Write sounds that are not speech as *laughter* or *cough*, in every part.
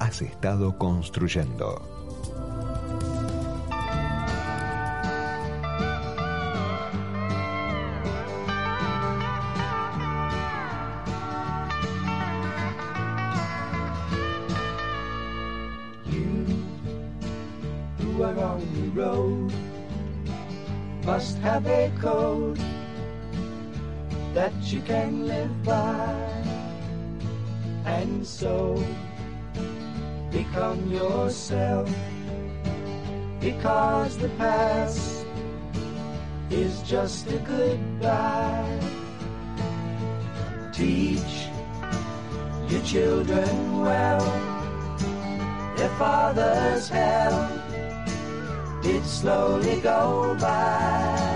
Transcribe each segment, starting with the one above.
has estado construyendo. who are on the road must have a code that you can live by and so yourself because the past is just a goodbye teach your children well their father's hell did slowly go by.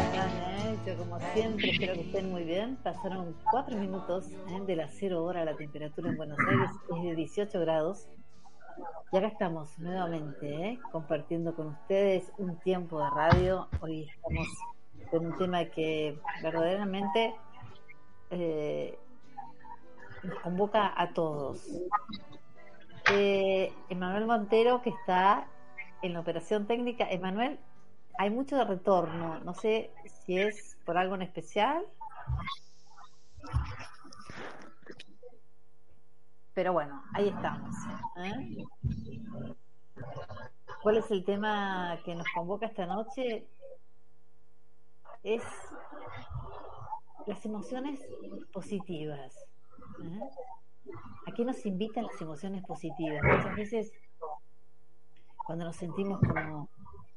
como siempre espero que estén muy bien. Pasaron cuatro minutos ¿eh? de las cero hora la temperatura en Buenos Aires es de 18 grados. Y acá estamos nuevamente ¿eh? compartiendo con ustedes un tiempo de radio. Hoy estamos con un tema que verdaderamente eh, nos convoca a todos. Eh, Emanuel Montero que está en la operación técnica. Emanuel, hay mucho de retorno. No sé si es por algo en especial. Pero bueno, ahí estamos. ¿eh? ¿Cuál es el tema que nos convoca esta noche? Es las emociones positivas. ¿eh? ¿A qué nos invitan las emociones positivas? Muchas veces cuando nos sentimos como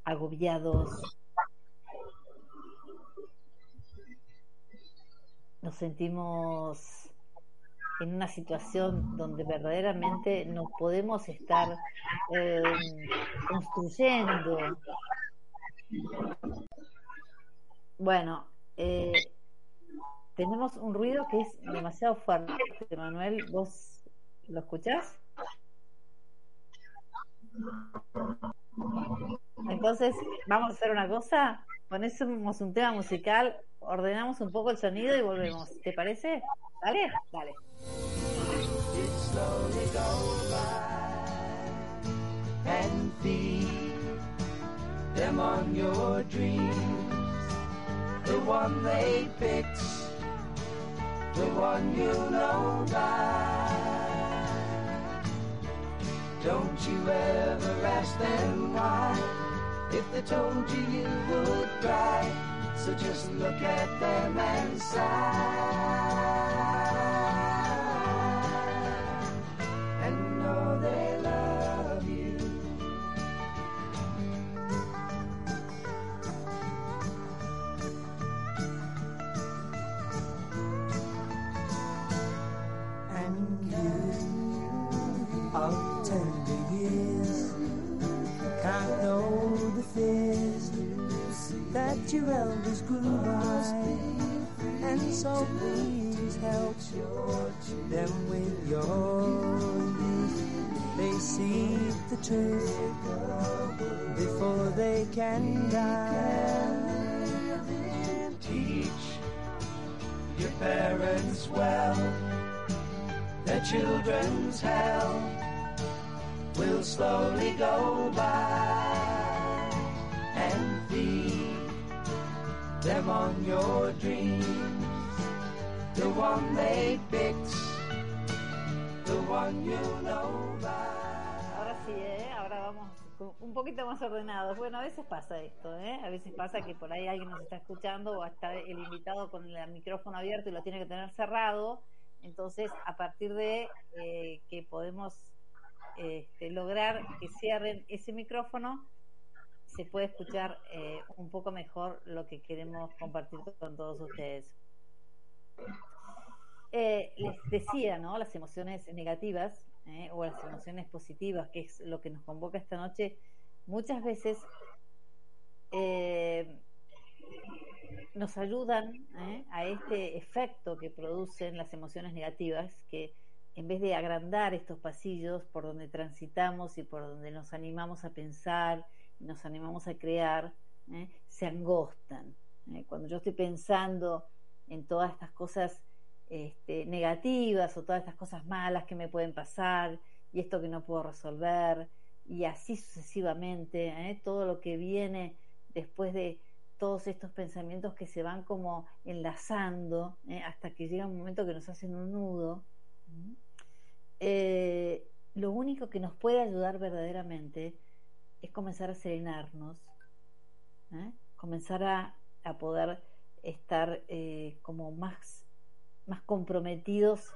agobiados, nos sentimos en una situación donde verdaderamente no podemos estar eh, construyendo. Bueno, eh, tenemos un ruido que es demasiado fuerte. Manuel, ¿vos lo escuchás? Entonces, vamos a hacer una cosa, ponemos un tema musical, ordenamos un poco el sonido y volvemos. ¿Te parece? ¿Dale? Dale. The one they picked, the one you know by. Don't you ever ask them why. If they told you, you would cry. So just look at them and sigh. That your elders grew. And so please help them with your youth. They see the truth before they can die. Teach your parents well their children's hell will slowly go by them on your dreams. The one they picked, the one you know. Ahora sí, ¿eh? ahora vamos un poquito más ordenados. Bueno, a veces pasa esto, ¿eh? a veces pasa que por ahí alguien nos está escuchando o está el invitado con el micrófono abierto y lo tiene que tener cerrado. Entonces, a partir de eh, que podemos este, lograr que cierren ese micrófono, se puede escuchar eh, un poco mejor lo que queremos compartir con todos ustedes. Eh, les decía, ¿no? Las emociones negativas ¿eh? o las emociones positivas, que es lo que nos convoca esta noche, muchas veces eh, nos ayudan a este efecto que producen las emociones negativas, que en vez de agrandar estos pasillos por donde transitamos y por donde nos animamos a pensar, nos animamos a crear, se angostan. Cuando yo estoy pensando en todas estas cosas este, negativas o todas estas cosas malas que me pueden pasar y esto que no puedo resolver y así sucesivamente, ¿eh? todo lo que viene después de todos estos pensamientos que se van como enlazando ¿eh? hasta que llega un momento que nos hacen un nudo. Eh, lo único que nos puede ayudar verdaderamente es comenzar a serenarnos, comenzar a, a, poder estar como más más comprometidos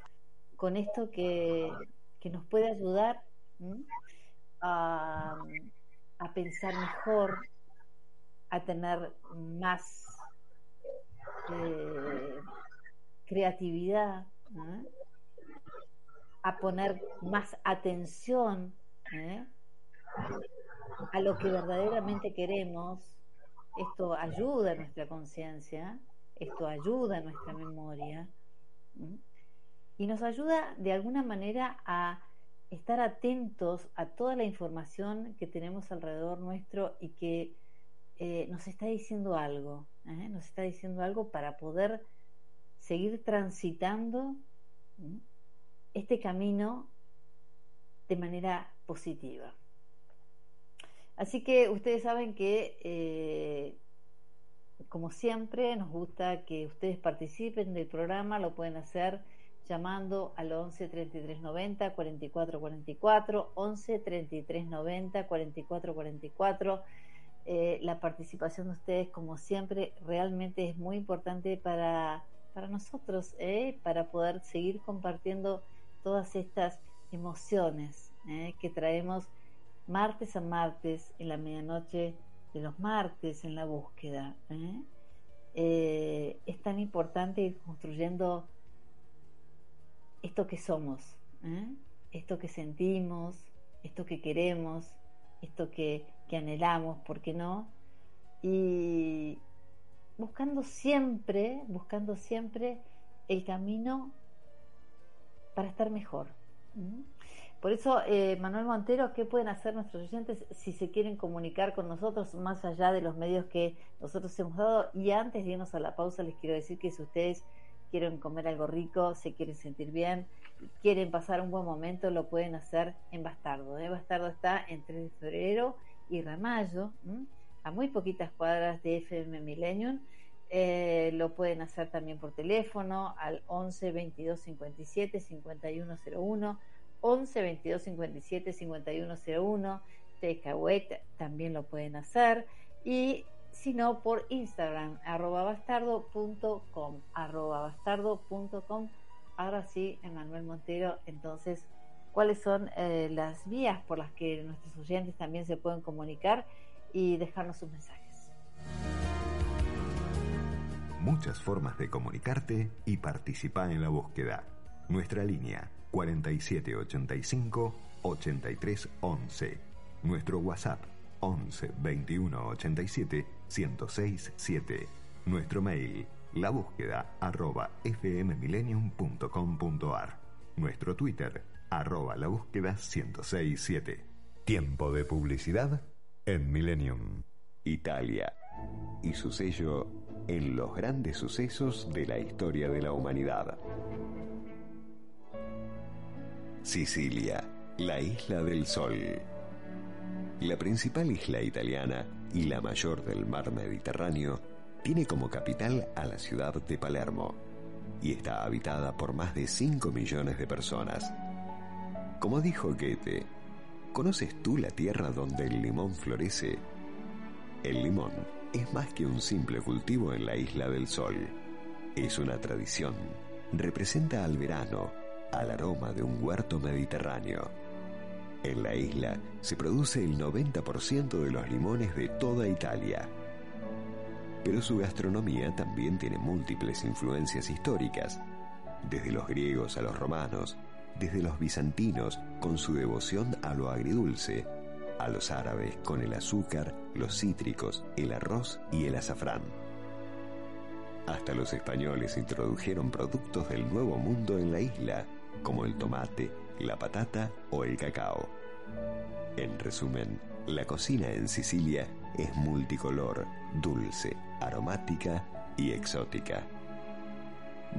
con esto que, nos puede ayudar a, pensar mejor, a tener más eh, creatividad, a poner más atención ¿eh? A lo que verdaderamente queremos. Esto ayuda a nuestra conciencia, esto ayuda a nuestra memoria y nos ayuda de alguna manera a estar atentos a toda la información que tenemos alrededor nuestro y que eh, nos está diciendo algo, ¿eh? nos está diciendo algo para poder seguir transitando este camino de manera positiva. Así que ustedes saben que eh, como siempre, nos gusta que ustedes participen del programa, lo pueden hacer llamando al 11 33 90 44 44, 11 33 90 44 44. la participación de ustedes, como siempre, realmente es muy importante para, para nosotros, ¿eh? para poder seguir compartiendo todas estas emociones ¿eh? que traemos martes a martes en la medianoche de los martes en la búsqueda. ¿eh? Eh, es tan importante ir construyendo esto que somos, ¿eh? esto que sentimos, esto que queremos, esto que, que anhelamos, ¿por qué no? Y buscando siempre, buscando siempre el camino para estar mejor. Por eso, eh, Manuel Montero, ¿qué pueden hacer nuestros oyentes si se quieren comunicar con nosotros más allá de los medios que nosotros hemos dado? Y antes de irnos a la pausa, les quiero decir que si ustedes quieren comer algo rico, se quieren sentir bien, quieren pasar un buen momento, lo pueden hacer en Bastardo. ¿eh? Bastardo está entre de febrero y Ramallo, a muy poquitas cuadras de FM Millennium. Eh, lo pueden hacer también por teléfono al 11 22 57 5101 11 22 57 5101 Takeaway también lo pueden hacer. Y si no por Instagram arroba bastardo.com arroba bastardo.com ahora sí Emanuel Montero entonces cuáles son eh, las vías por las que nuestros oyentes también se pueden comunicar y dejarnos sus mensajes muchas formas de comunicarte y participar en la búsqueda. Nuestra línea 4785 8311. Nuestro WhatsApp 11 21 87 1067. 7. Nuestro mail la búsqueda arroba fmmillennium.com.ar. Nuestro Twitter arroba la búsqueda 1067. Tiempo de publicidad en Millennium. Italia y su sello en los grandes sucesos de la historia de la humanidad. Sicilia, la isla del sol. La principal isla italiana y la mayor del mar Mediterráneo tiene como capital a la ciudad de Palermo y está habitada por más de 5 millones de personas. Como dijo Goethe, ¿conoces tú la tierra donde el limón florece? El limón es más que un simple cultivo en la isla del sol. Es una tradición. Representa al verano al aroma de un huerto mediterráneo. En la isla se produce el 90% de los limones de toda Italia. Pero su gastronomía también tiene múltiples influencias históricas, desde los griegos a los romanos, desde los bizantinos con su devoción a lo agridulce, a los árabes con el azúcar, los cítricos, el arroz y el azafrán. Hasta los españoles introdujeron productos del Nuevo Mundo en la isla, como el tomate, la patata o el cacao. En resumen, la cocina en Sicilia es multicolor, dulce, aromática y exótica.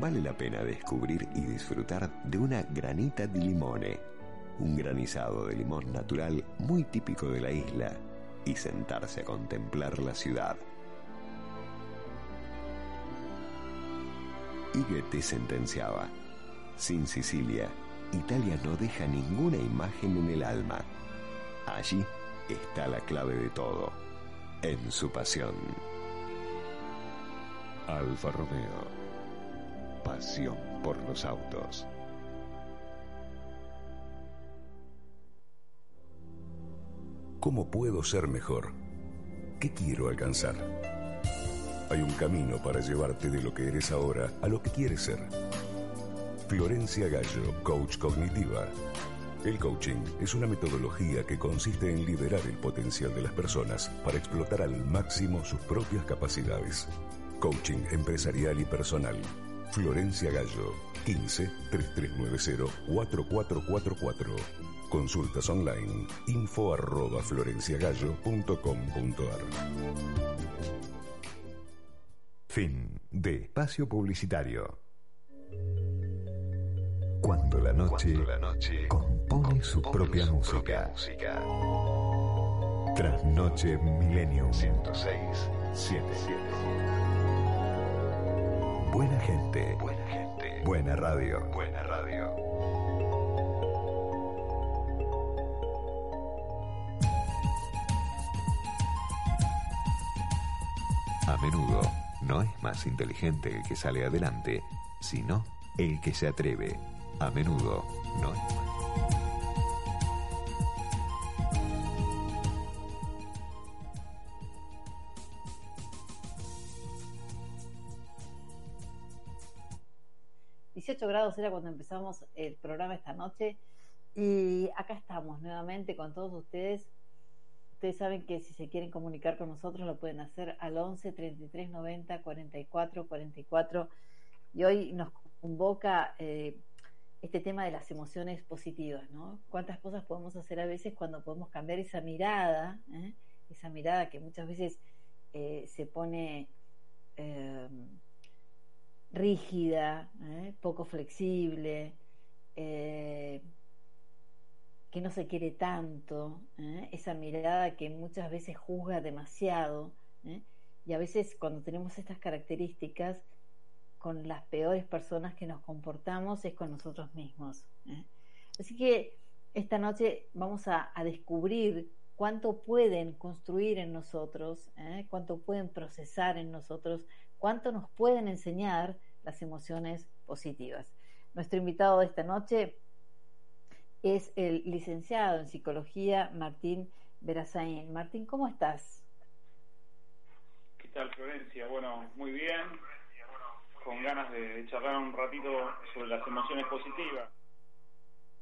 Vale la pena descubrir y disfrutar de una granita di limone, un granizado de limón natural muy típico de la isla, y sentarse a contemplar la ciudad. Goethe sentenciaba, sin Sicilia, Italia no deja ninguna imagen en el alma. Allí está la clave de todo, en su pasión. Alfa Romeo. Pasión por los autos. ¿Cómo puedo ser mejor? ¿Qué quiero alcanzar? Hay un camino para llevarte de lo que eres ahora a lo que quieres ser. Florencia Gallo, coach cognitiva. El coaching es una metodología que consiste en liberar el potencial de las personas para explotar al máximo sus propias capacidades. Coaching empresarial y personal. Florencia Gallo, 15 3390 4444. Consultas online, info arroba florenciagallo.com.ar. Fin de espacio publicitario. Cuando la noche, la noche compone su propia música. Trasnoche Millennium 106 77. Buena gente, Buena gente. buena radio. Buena radio. A menudo no es más inteligente el que sale adelante, sino el que se atreve. A menudo no es más. 18 grados era cuando empezamos el programa esta noche y acá estamos nuevamente con todos ustedes. Ustedes saben que si se quieren comunicar con nosotros lo pueden hacer al 11 33 90 44 44 y hoy nos convoca eh, este tema de las emociones positivas, ¿no? ¿Cuántas cosas podemos hacer a veces cuando podemos cambiar esa mirada, ¿eh? esa mirada que muchas veces eh, se pone eh, rígida, ¿eh? poco flexible, que no se quiere tanto, esa mirada que muchas veces juzga demasiado, y a veces cuando tenemos estas características, con las peores personas que nos comportamos es con nosotros mismos. ¿eh? Así que esta noche vamos a, descubrir cuánto pueden construir en nosotros, ¿eh? cuánto pueden procesar en nosotros, cuánto nos pueden enseñar las emociones positivas. Nuestro invitado de esta noche es el licenciado en psicología Martín Verazain. Martín, ¿cómo estás? ¿Qué tal, Florencia? Bueno, muy bien. Con ganas de charlar un ratito sobre las emociones positivas.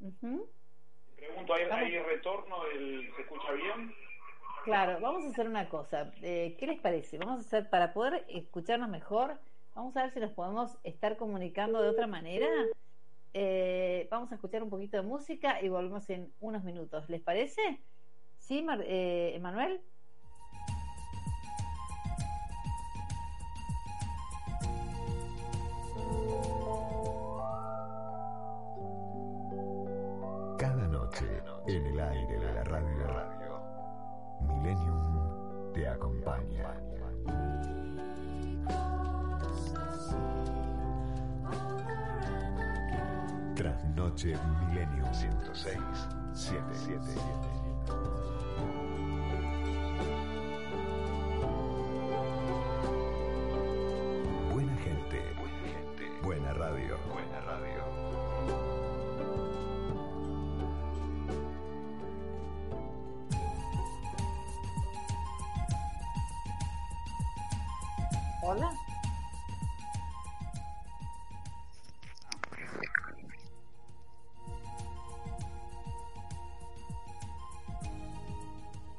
Ujú. Pregunto, ¿hay, hay retorno? Del, ¿Se escucha bien? Claro, vamos a hacer una cosa. Eh, ¿Qué les parece? Vamos a hacer, para poder escucharnos mejor, vamos a ver si nos podemos estar comunicando de otra manera. Eh, vamos a escuchar un poquito de música y volvemos en unos minutos. ¿Les parece? ¿Sí, Mar- eh, Emanuel? Cada noche en el aire de la radio, Millennium te acompaña. Trasnoche Millennium 106 77.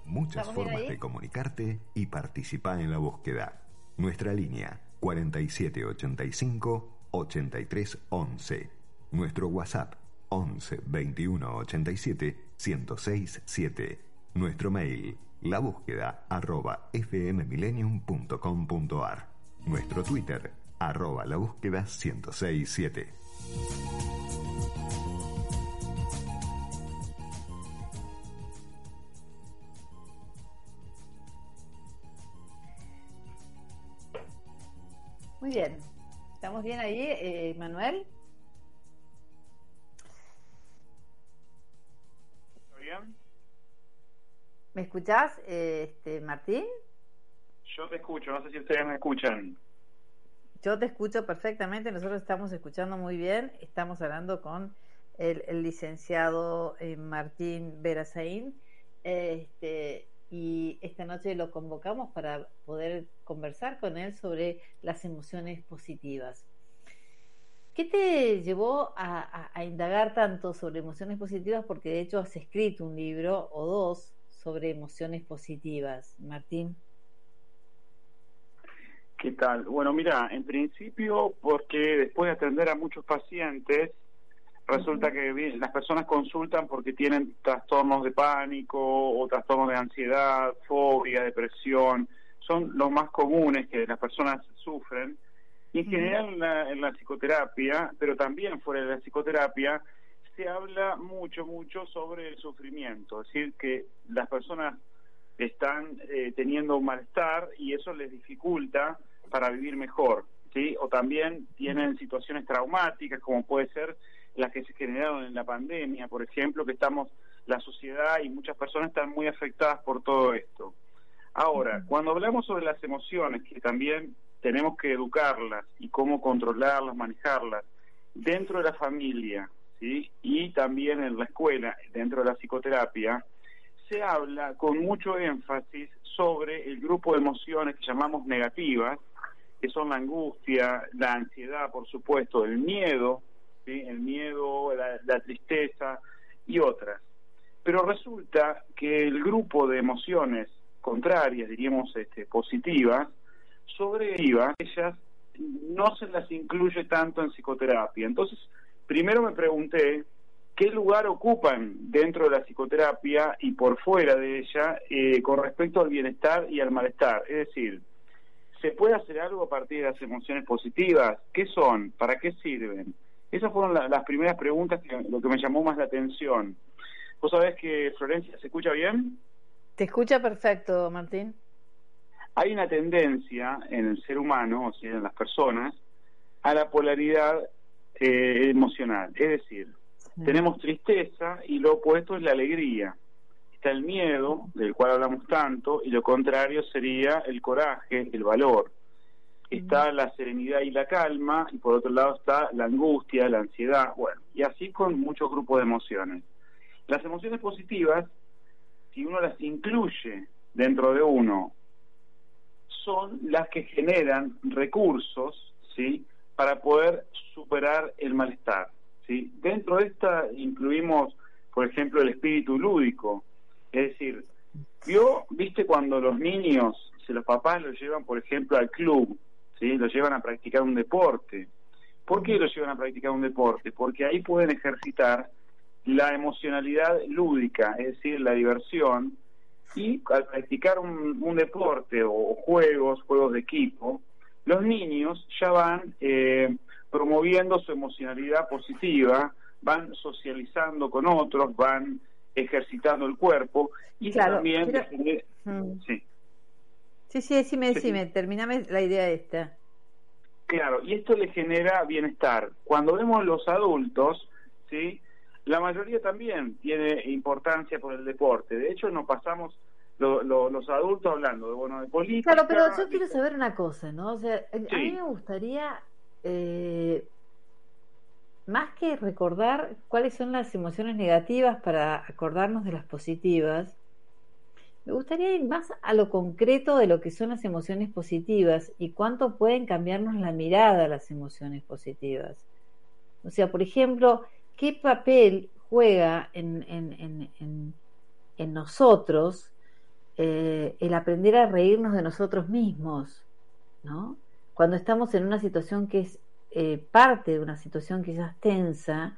Muchas formas de comunicarte y participar en la búsqueda. Nuestra línea 4785 8311. Nuestro WhatsApp 11 21 87 106 7. Nuestro mail la búsqueda arroba fmmillenium.com.ar nuestro Twitter arroba la búsqueda 1067. Muy bien. ¿Estamos bien ahí, eh, Manuel? ¿Está bien? ¿Me escuchás, eh, este, Martín? Yo te escucho, no sé si ustedes me escuchan. Yo te escucho perfectamente, nosotros estamos escuchando muy bien. Estamos hablando con el, licenciado eh, Martín Berazaín. Este, y esta noche lo convocamos para poder conversar con él sobre las emociones positivas. ¿Qué te llevó a, indagar tanto sobre emociones positivas? Porque de hecho has escrito un libro o dos sobre emociones positivas, Martín. ¿Qué tal? Bueno, mira, en principio porque después de atender a muchos pacientes, resulta que las personas consultan porque tienen trastornos de pánico o trastornos de ansiedad, fobia, depresión, son los más comunes que las personas sufren. Y en general en la, en la psicoterapia, pero también fuera de la psicoterapia, se habla mucho, mucho sobre el sufrimiento, es decir, que las personas están eh, teniendo un malestar y eso les dificulta para vivir mejor, ¿sí? O también tienen situaciones traumáticas, como puede ser las que se generaron en la pandemia, por ejemplo, que estamos, la sociedad y muchas personas están muy afectadas por todo esto. Ahora, cuando hablamos sobre las emociones, que también tenemos que educarlas y cómo controlarlas, manejarlas, dentro de la familia, ¿sí? y también en la escuela, dentro de la psicoterapia, se habla con mucho énfasis sobre el grupo de emociones que llamamos negativas, que son la angustia, la ansiedad, por supuesto, el miedo, el miedo, la, la tristeza y otras. Pero resulta que el grupo de emociones contrarias, diríamos este, positivas, sobreviva, ellas no se las incluye tanto en psicoterapia. Entonces, primero me pregunté qué lugar ocupan dentro de la psicoterapia y por fuera de ella eh, con respecto al bienestar y al malestar. Es decir, ¿se puede hacer algo a partir de las emociones positivas? ¿Qué son? ¿Para qué sirven? Esas fueron la, las primeras preguntas, que, lo que me llamó más la atención. ¿Vos sabés que Florencia se escucha bien? Te escucha perfecto, Martín. Hay una tendencia en el ser humano, o sea, en las personas, a la polaridad eh, emocional. Es decir, sí. tenemos tristeza y lo opuesto es la alegría. Está el miedo, del cual hablamos tanto, y lo contrario sería el coraje, el valor. Está la serenidad y la calma, y por otro lado está la angustia, la ansiedad, bueno, y así con muchos grupos de emociones. Las emociones positivas, si uno las incluye dentro de uno, son las que generan recursos, ¿sí? para poder superar el malestar. ¿sí? Dentro de esta incluimos, por ejemplo, el espíritu lúdico. Es decir, yo, viste cuando los niños, si los papás los llevan, por ejemplo, al club, ¿sí? los llevan a practicar un deporte. ¿Por qué los llevan a practicar un deporte? Porque ahí pueden ejercitar la emocionalidad lúdica, es decir, la diversión, y al practicar un, deporte o juegos, juegos de equipo, los niños ya van eh, promoviendo su emocionalidad positiva, van socializando con otros, van ejercitando el cuerpo y claro, también... Pero... Mm. Sí. Sí, sí, decime, decime, sí. terminame la idea esta. Claro, y esto le genera bienestar. Cuando vemos los adultos, ¿sí? La mayoría también tiene importancia por el deporte. De hecho, nos pasamos lo, lo, los adultos hablando de bueno de política. Claro, pero yo quiero saber una cosa, ¿no? O sea, sí. a mí me gustaría eh, más que recordar cuáles son las emociones negativas para acordarnos de las positivas, me gustaría ir más a lo concreto de lo que son las emociones positivas y cuánto pueden cambiarnos la mirada a las emociones positivas. O sea, por ejemplo, ¿qué papel juega en, nosotros eh, el aprender a reírnos de nosotros mismos, ¿no? Cuando estamos en una situación que es eh, parte de una situación quizás tensa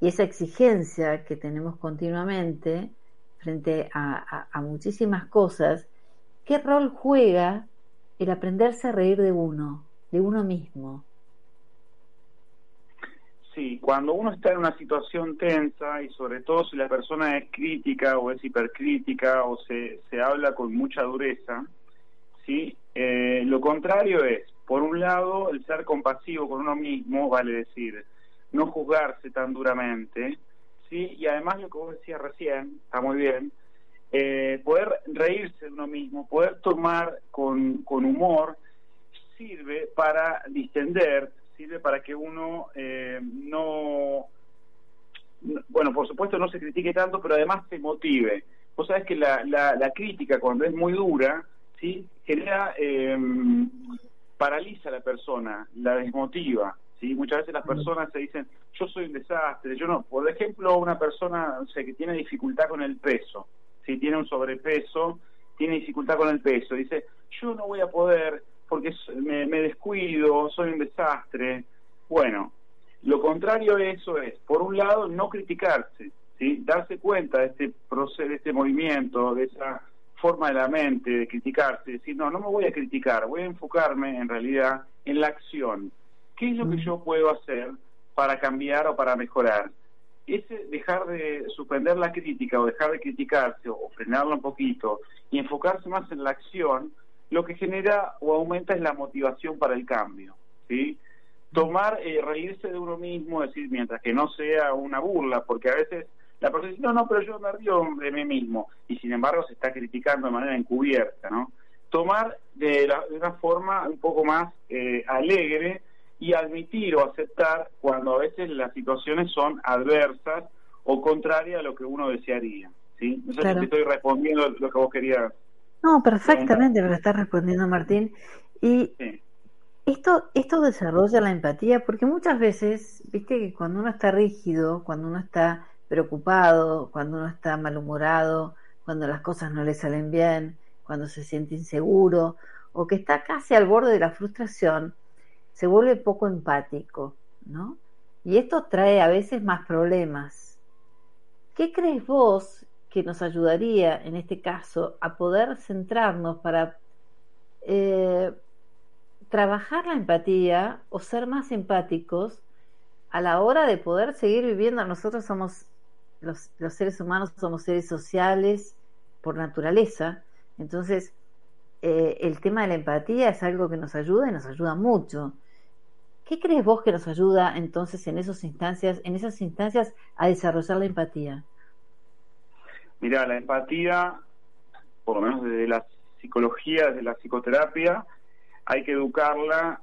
y esa exigencia que tenemos continuamente frente a, muchísimas cosas, ¿qué rol juega el aprenderse a reír de uno, de uno mismo? Sí, cuando uno está en una situación tensa y sobre todo si la persona es crítica o es hipercrítica o se, se habla con mucha dureza, ¿sí? Eh, lo contrario es, por un lado, el ser compasivo con uno mismo, vale decir, no juzgarse tan duramente, ¿sí? Y además lo que vos decías recién, está muy bien, eh, poder reírse de uno mismo, poder tomar con, con humor, sirve para distender sirve para que uno eh, no, bueno, por supuesto no se critique tanto, pero además se motive. Vos sabés que la, la, crítica cuando es muy dura, ¿sí? genera, eh, paraliza a la persona, la desmotiva. ¿sí? Muchas veces las personas se dicen, yo soy un desastre, yo no. Por ejemplo, una persona o que tiene dificultad con el peso, si tiene un sobrepeso, tiene dificultad con el peso, dice, yo no voy a poder, porque me, descuido, soy un desastre. Bueno, lo contrario de eso es, por un lado, no criticarse, ¿sí? darse cuenta de este proceso, de este movimiento, de esa forma de la mente de criticarse, decir, no, no me voy a criticar, voy a enfocarme en realidad en la acción. ¿Qué es lo que yo puedo hacer para cambiar o para mejorar? Ese dejar de suspender la crítica o dejar de criticarse o frenarlo un poquito y enfocarse más en la acción, lo que genera o aumenta es la motivación para el cambio, ¿sí? Tomar, eh, reírse de uno mismo, decir, mientras que no sea una burla, porque a veces la persona dice, no, no, pero yo me río de mí mismo, y sin embargo se está criticando de manera encubierta, ¿no? Tomar de, una forma un poco más eh, alegre y admitir o aceptar cuando a veces las situaciones son adversas o contrarias a lo que uno desearía, ¿sí? No sé si te estoy respondiendo lo que vos querías no, perfectamente lo está respondiendo Martín. Y esto, esto desarrolla la empatía, porque muchas veces, viste que cuando uno está rígido, cuando uno está preocupado, cuando uno está malhumorado, cuando las cosas no le salen bien, cuando se siente inseguro o que está casi al borde de la frustración, se vuelve poco empático, ¿no? Y esto trae a veces más problemas. ¿Qué crees vos que nos ayudaría en este caso a poder centrarnos para eh, trabajar la empatía o ser más empáticos a la hora de poder seguir viviendo. Nosotros somos, los, seres humanos somos seres sociales por naturaleza, entonces eh, el tema de la empatía es algo que nos ayuda y nos ayuda mucho. ¿Qué crees vos que nos ayuda entonces en esas instancias, en esas instancias a desarrollar la empatía? Mira, la empatía, por lo menos desde la psicología, desde la psicoterapia, hay que educarla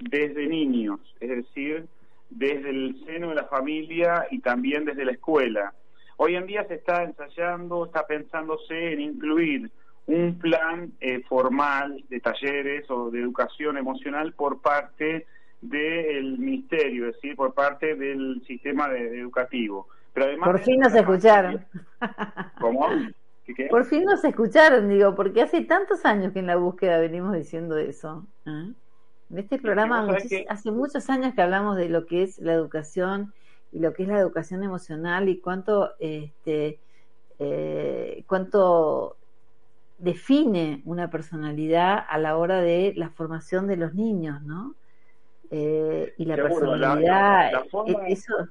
desde niños, es decir, desde el seno de la familia y también desde la escuela. Hoy en día se está ensayando, está pensándose en incluir un plan eh, formal de talleres o de educación emocional por parte del ministerio, es decir, por parte del sistema educativo. Por fin nos escucharon. ¿Cómo? Por fin nos escucharon, digo, porque hace tantos años que en la búsqueda venimos diciendo eso. ¿eh? En este programa hace muchos años que hablamos de lo que es la educación y lo que es la educación emocional y cuánto, este, eh, cuánto define una personalidad a la hora de la formación de los niños, ¿no? Eh, y la personalidad, eso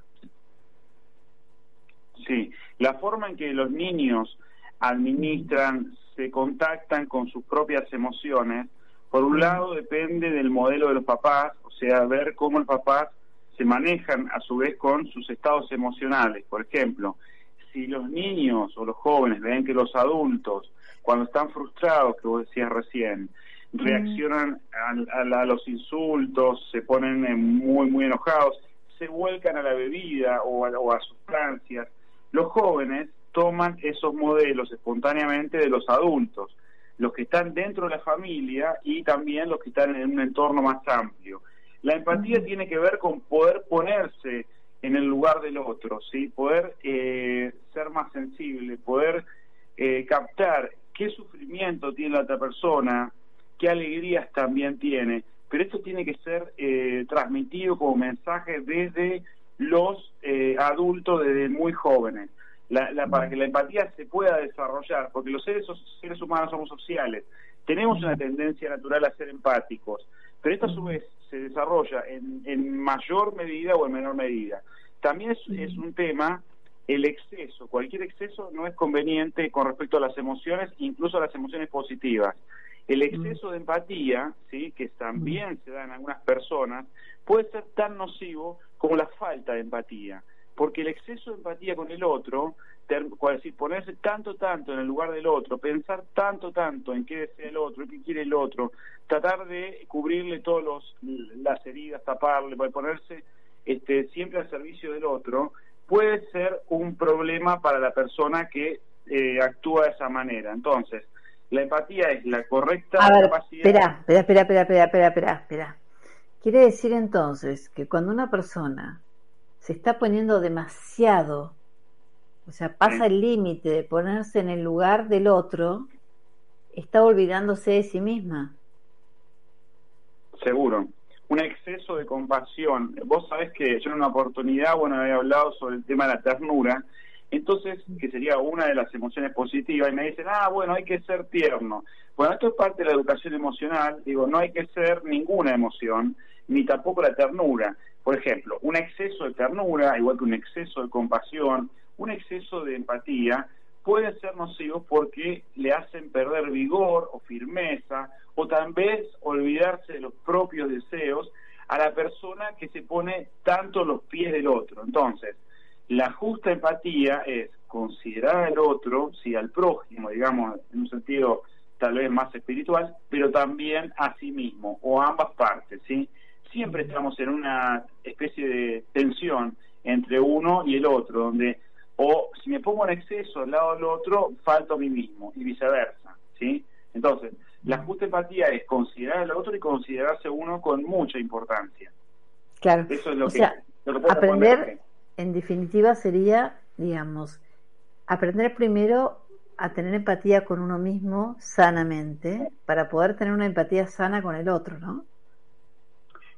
Sí, la forma en que los niños administran, se contactan con sus propias emociones, por un lado depende del modelo de los papás, o sea, ver cómo los papás se manejan a su vez con sus estados emocionales. Por ejemplo, si los niños o los jóvenes ven que los adultos, cuando están frustrados, que vos decías recién, reaccionan a, los insultos, se ponen eh, muy, muy enojados, se vuelcan a la bebida o a sustancias, los jóvenes toman esos modelos espontáneamente de los adultos, los que están dentro de la familia y también los que están en un entorno más amplio. La empatía tiene que ver con poder ponerse en el lugar del otro, ¿sí? poder eh, ser más sensible, poder eh, captar qué sufrimiento tiene la otra persona, qué alegrías también tiene. Pero esto tiene que ser eh, transmitido como mensaje desde los eh, adultos, desde muy jóvenes. Para que la empatía se pueda desarrollar, porque los seres, seres humanos somos sociales, tenemos una tendencia natural a ser empáticos, pero esto a su vez se desarrolla en, en mayor medida o en menor medida. También es, es un tema el exceso, cualquier exceso no es conveniente con respecto a las emociones, incluso a las emociones positivas. El exceso de empatía, sí, que también se da en algunas personas, puede ser tan nocivo como la falta de empatía, porque el exceso de empatía con el otro, decir, ponerse tanto, tanto en el lugar del otro, pensar tanto, tanto en qué desea el otro, qué quiere el otro, tratar de cubrirle todas las heridas, taparle, ponerse este, siempre al servicio del otro, puede ser un problema para la persona que eh, actúa de esa manera. Entonces, la empatía es la correcta capacidad. Espera, espera, espera, espera, espera, espera, espera. Quiere decir entonces que cuando una persona se está poniendo demasiado, o sea, pasa el límite de ponerse en el lugar del otro, está olvidándose de sí misma. Seguro un exceso de compasión. Vos sabés que yo en una oportunidad, bueno, había hablado sobre el tema de la ternura, entonces, que sería una de las emociones positivas, y me dicen, ah, bueno, hay que ser tierno. Bueno, esto es parte de la educación emocional, digo, no hay que ser ninguna emoción, ni tampoco la ternura. Por ejemplo, un exceso de ternura, igual que un exceso de compasión, un exceso de empatía, pueden ser nocivos porque le hacen perder vigor o firmeza o tal vez olvidarse de los propios deseos a la persona que se pone tanto los pies del otro. Entonces, la justa empatía es considerar al otro, sí, al prójimo, digamos, en un sentido tal vez más espiritual, pero también a sí mismo, o a ambas partes, ¿sí? Siempre estamos en una especie de tensión entre uno y el otro, donde o si me pongo en exceso al lado del otro, falto a mí mismo y viceversa, ¿sí? Entonces, la justa empatía es considerar al otro y considerarse uno con mucha importancia. Claro. Eso es lo que, aprender, en definitiva, sería, digamos, aprender primero a tener empatía con uno mismo sanamente para poder tener una empatía sana con el otro, ¿no?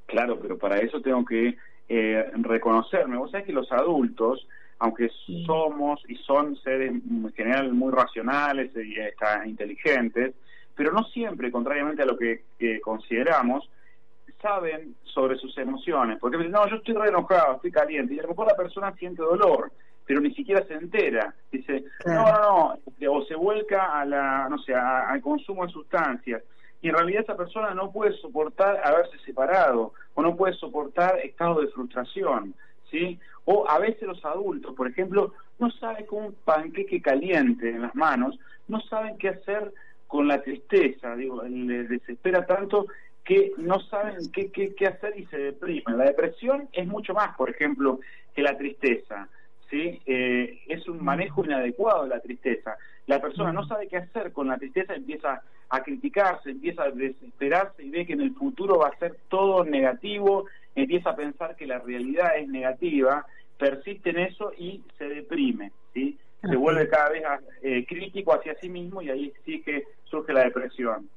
Claro, pero para eso tengo que eh, reconocerme. Vos sabés que los adultos aunque somos y son seres en general muy racionales y inteligentes, pero no siempre, contrariamente a lo que, consideramos, saben sobre sus emociones. Porque dicen, no, yo estoy re enojado, estoy caliente, y a lo mejor la persona siente dolor, pero ni siquiera se entera. Dice, no, no, no, o se vuelca a la, no sé, al consumo de sustancias. Y en realidad esa persona no puede soportar haberse separado, o no puede soportar estados de frustración. ¿sí? O a veces los adultos, por ejemplo, no saben con un panqueque caliente en las manos, no saben qué hacer con la tristeza, digo, les desespera tanto que no saben qué, qué, hacer y se deprimen. La depresión es mucho más, por ejemplo, que la tristeza. ¿sí? Eh, es un manejo inadecuado de la tristeza. La persona no sabe qué hacer con la tristeza, empieza a criticarse, empieza a desesperarse y ve que en el futuro va a ser todo negativo empieza a pensar que la realidad es negativa, persiste en eso y se deprime, ¿sí? Se vuelve cada vez eh, crítico hacia sí mismo y ahí sí que surge la depresión.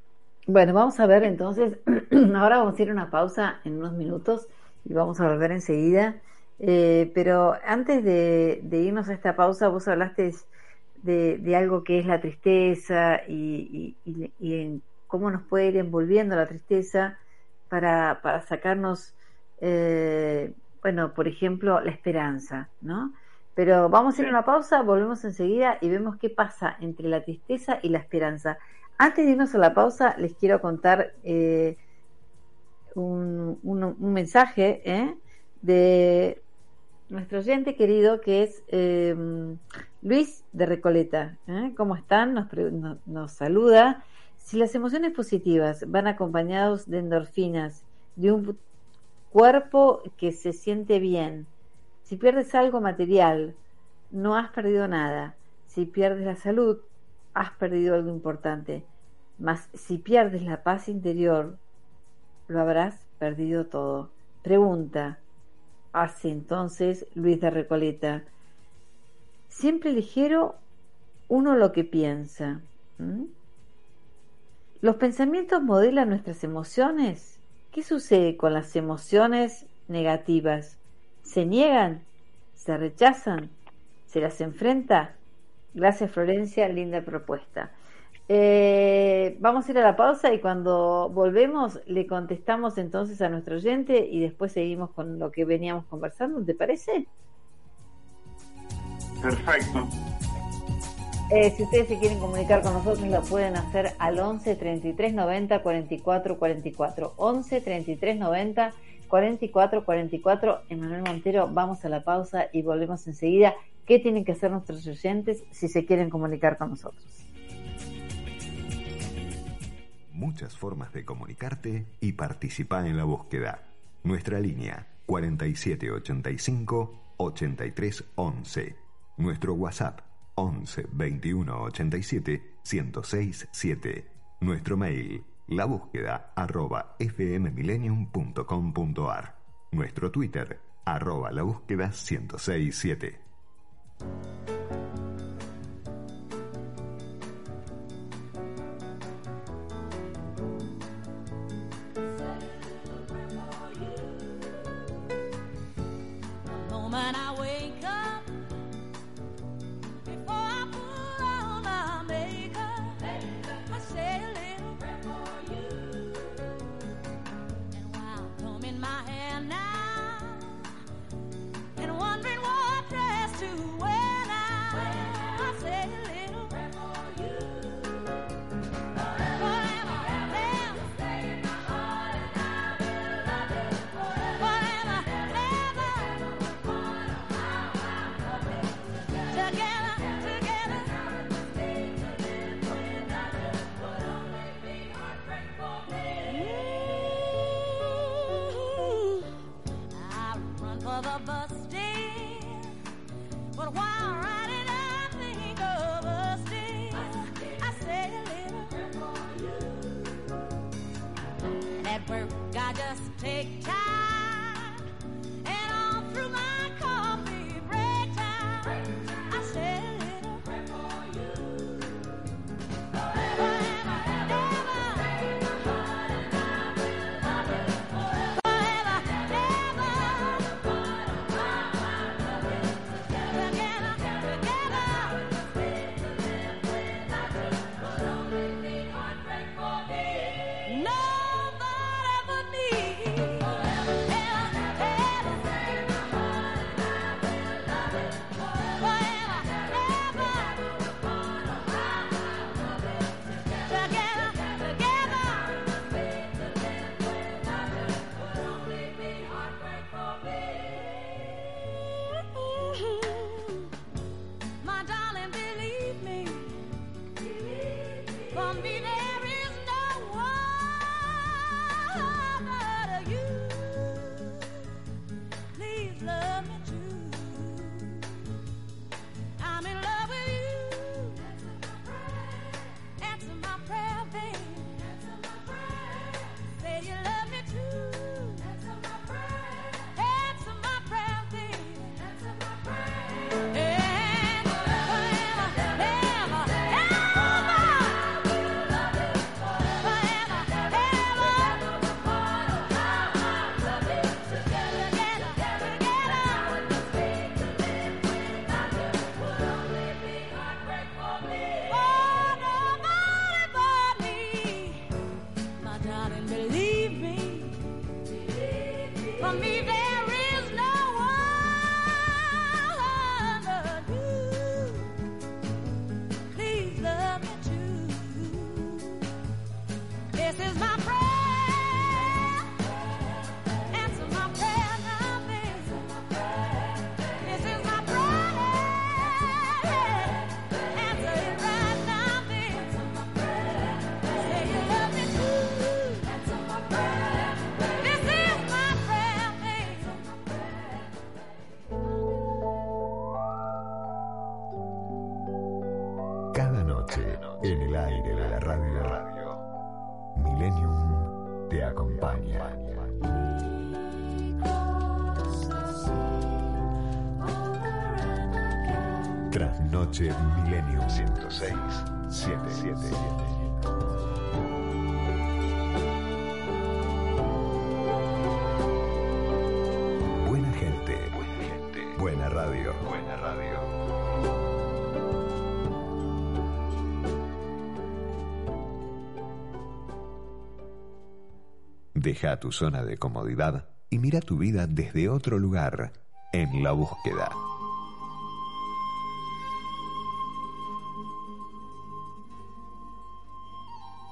Bueno, vamos a ver entonces, *clears throat* ahora vamos a ir a una pausa en unos minutos y vamos a volver enseguida. Eh, pero antes de, irnos a esta pausa, vos hablaste de, algo que es la tristeza y, y, cómo nos puede ir envolviendo la tristeza para, para sacarnos eh, bueno, por ejemplo, la esperanza, ¿no? Pero vamos a ir a una pausa, volvemos enseguida y vemos qué pasa entre la tristeza y la esperanza. Antes de irnos a la pausa, les quiero contar eh, un, mensaje ¿eh? de nuestro oyente querido que es em, Luis de Recoleta. ¿Cómo están? Nos, nos saluda. Si las emociones positivas van acompañados de endorfinas, de un cuerpo que se siente bien. Si pierdes algo material, no has perdido nada. Si pierdes la salud, has perdido algo importante. Mas si pierdes la paz interior, lo habrás perdido todo. Pregunta, hace entonces Luis de Recoleta. Siempre ligero uno lo que piensa. ¿Los pensamientos modelan nuestras emociones? ¿Qué sucede con las emociones negativas? ¿Se niegan? ¿Se rechazan? ¿Se las enfrenta? Gracias Florencia, linda propuesta. Eh, vamos a ir a la pausa y cuando volvemos le contestamos entonces a nuestro oyente y después seguimos con lo que veníamos conversando, ¿te parece? Perfecto. Eh, si ustedes se quieren comunicar con nosotros, lo pueden hacer al 11 33 90 44 44. 11 33 90 44 44. Emanuel Montero, vamos a la pausa y volvemos enseguida. ¿Qué tienen que hacer nuestros oyentes si se quieren comunicar con nosotros? Muchas formas de comunicarte y participar en la búsqueda. Nuestra línea 4785 8311. Nuestro WhatsApp 11 21 87 1067 7. Nuestro mail, la búsqueda arroba fmmillennium.com.ar. Nuestro Twitter, arroba la búsqueda 1067. Deja tu zona de comodidad y mira tu vida desde otro lugar en la búsqueda.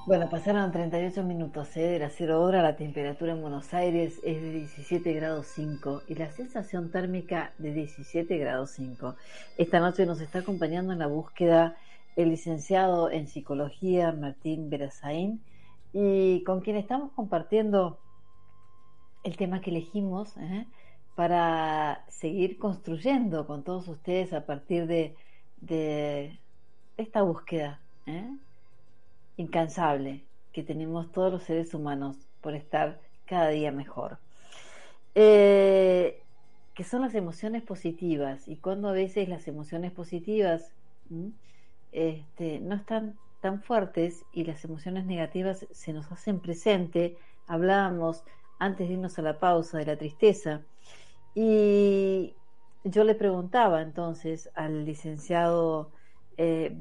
Bueno, pasaron 38 minutos ¿eh? de las 0 hora, la temperatura en Buenos Aires es de 17 grados 5 y la sensación térmica de 17 grados 5. Esta noche nos está acompañando en la búsqueda el licenciado en psicología Martín Berazaín y con quien estamos compartiendo el tema que elegimos ¿eh? para seguir construyendo con todos ustedes a partir de, de esta búsqueda. ¿eh? incansable que tenemos todos los seres humanos por estar cada día mejor. Eh, que son las emociones positivas y cuando a veces las emociones positivas este, no están tan fuertes y las emociones negativas se nos hacen presente, hablábamos antes de irnos a la pausa de la tristeza y yo le preguntaba entonces al licenciado eh,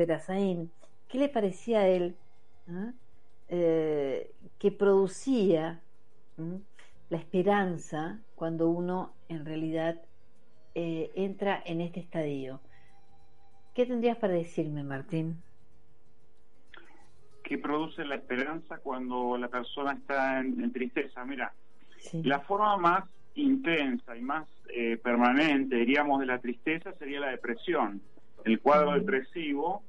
qué le parecía a él ¿ah? eh, que producía la esperanza cuando uno en realidad eh, entra en este estadio. ¿Qué tendrías para decirme, Martín? Que produce la esperanza cuando la persona está en, en tristeza. Mira, Sí. la forma más intensa y más eh, permanente, diríamos, de la tristeza sería la depresión. El cuadro depresivo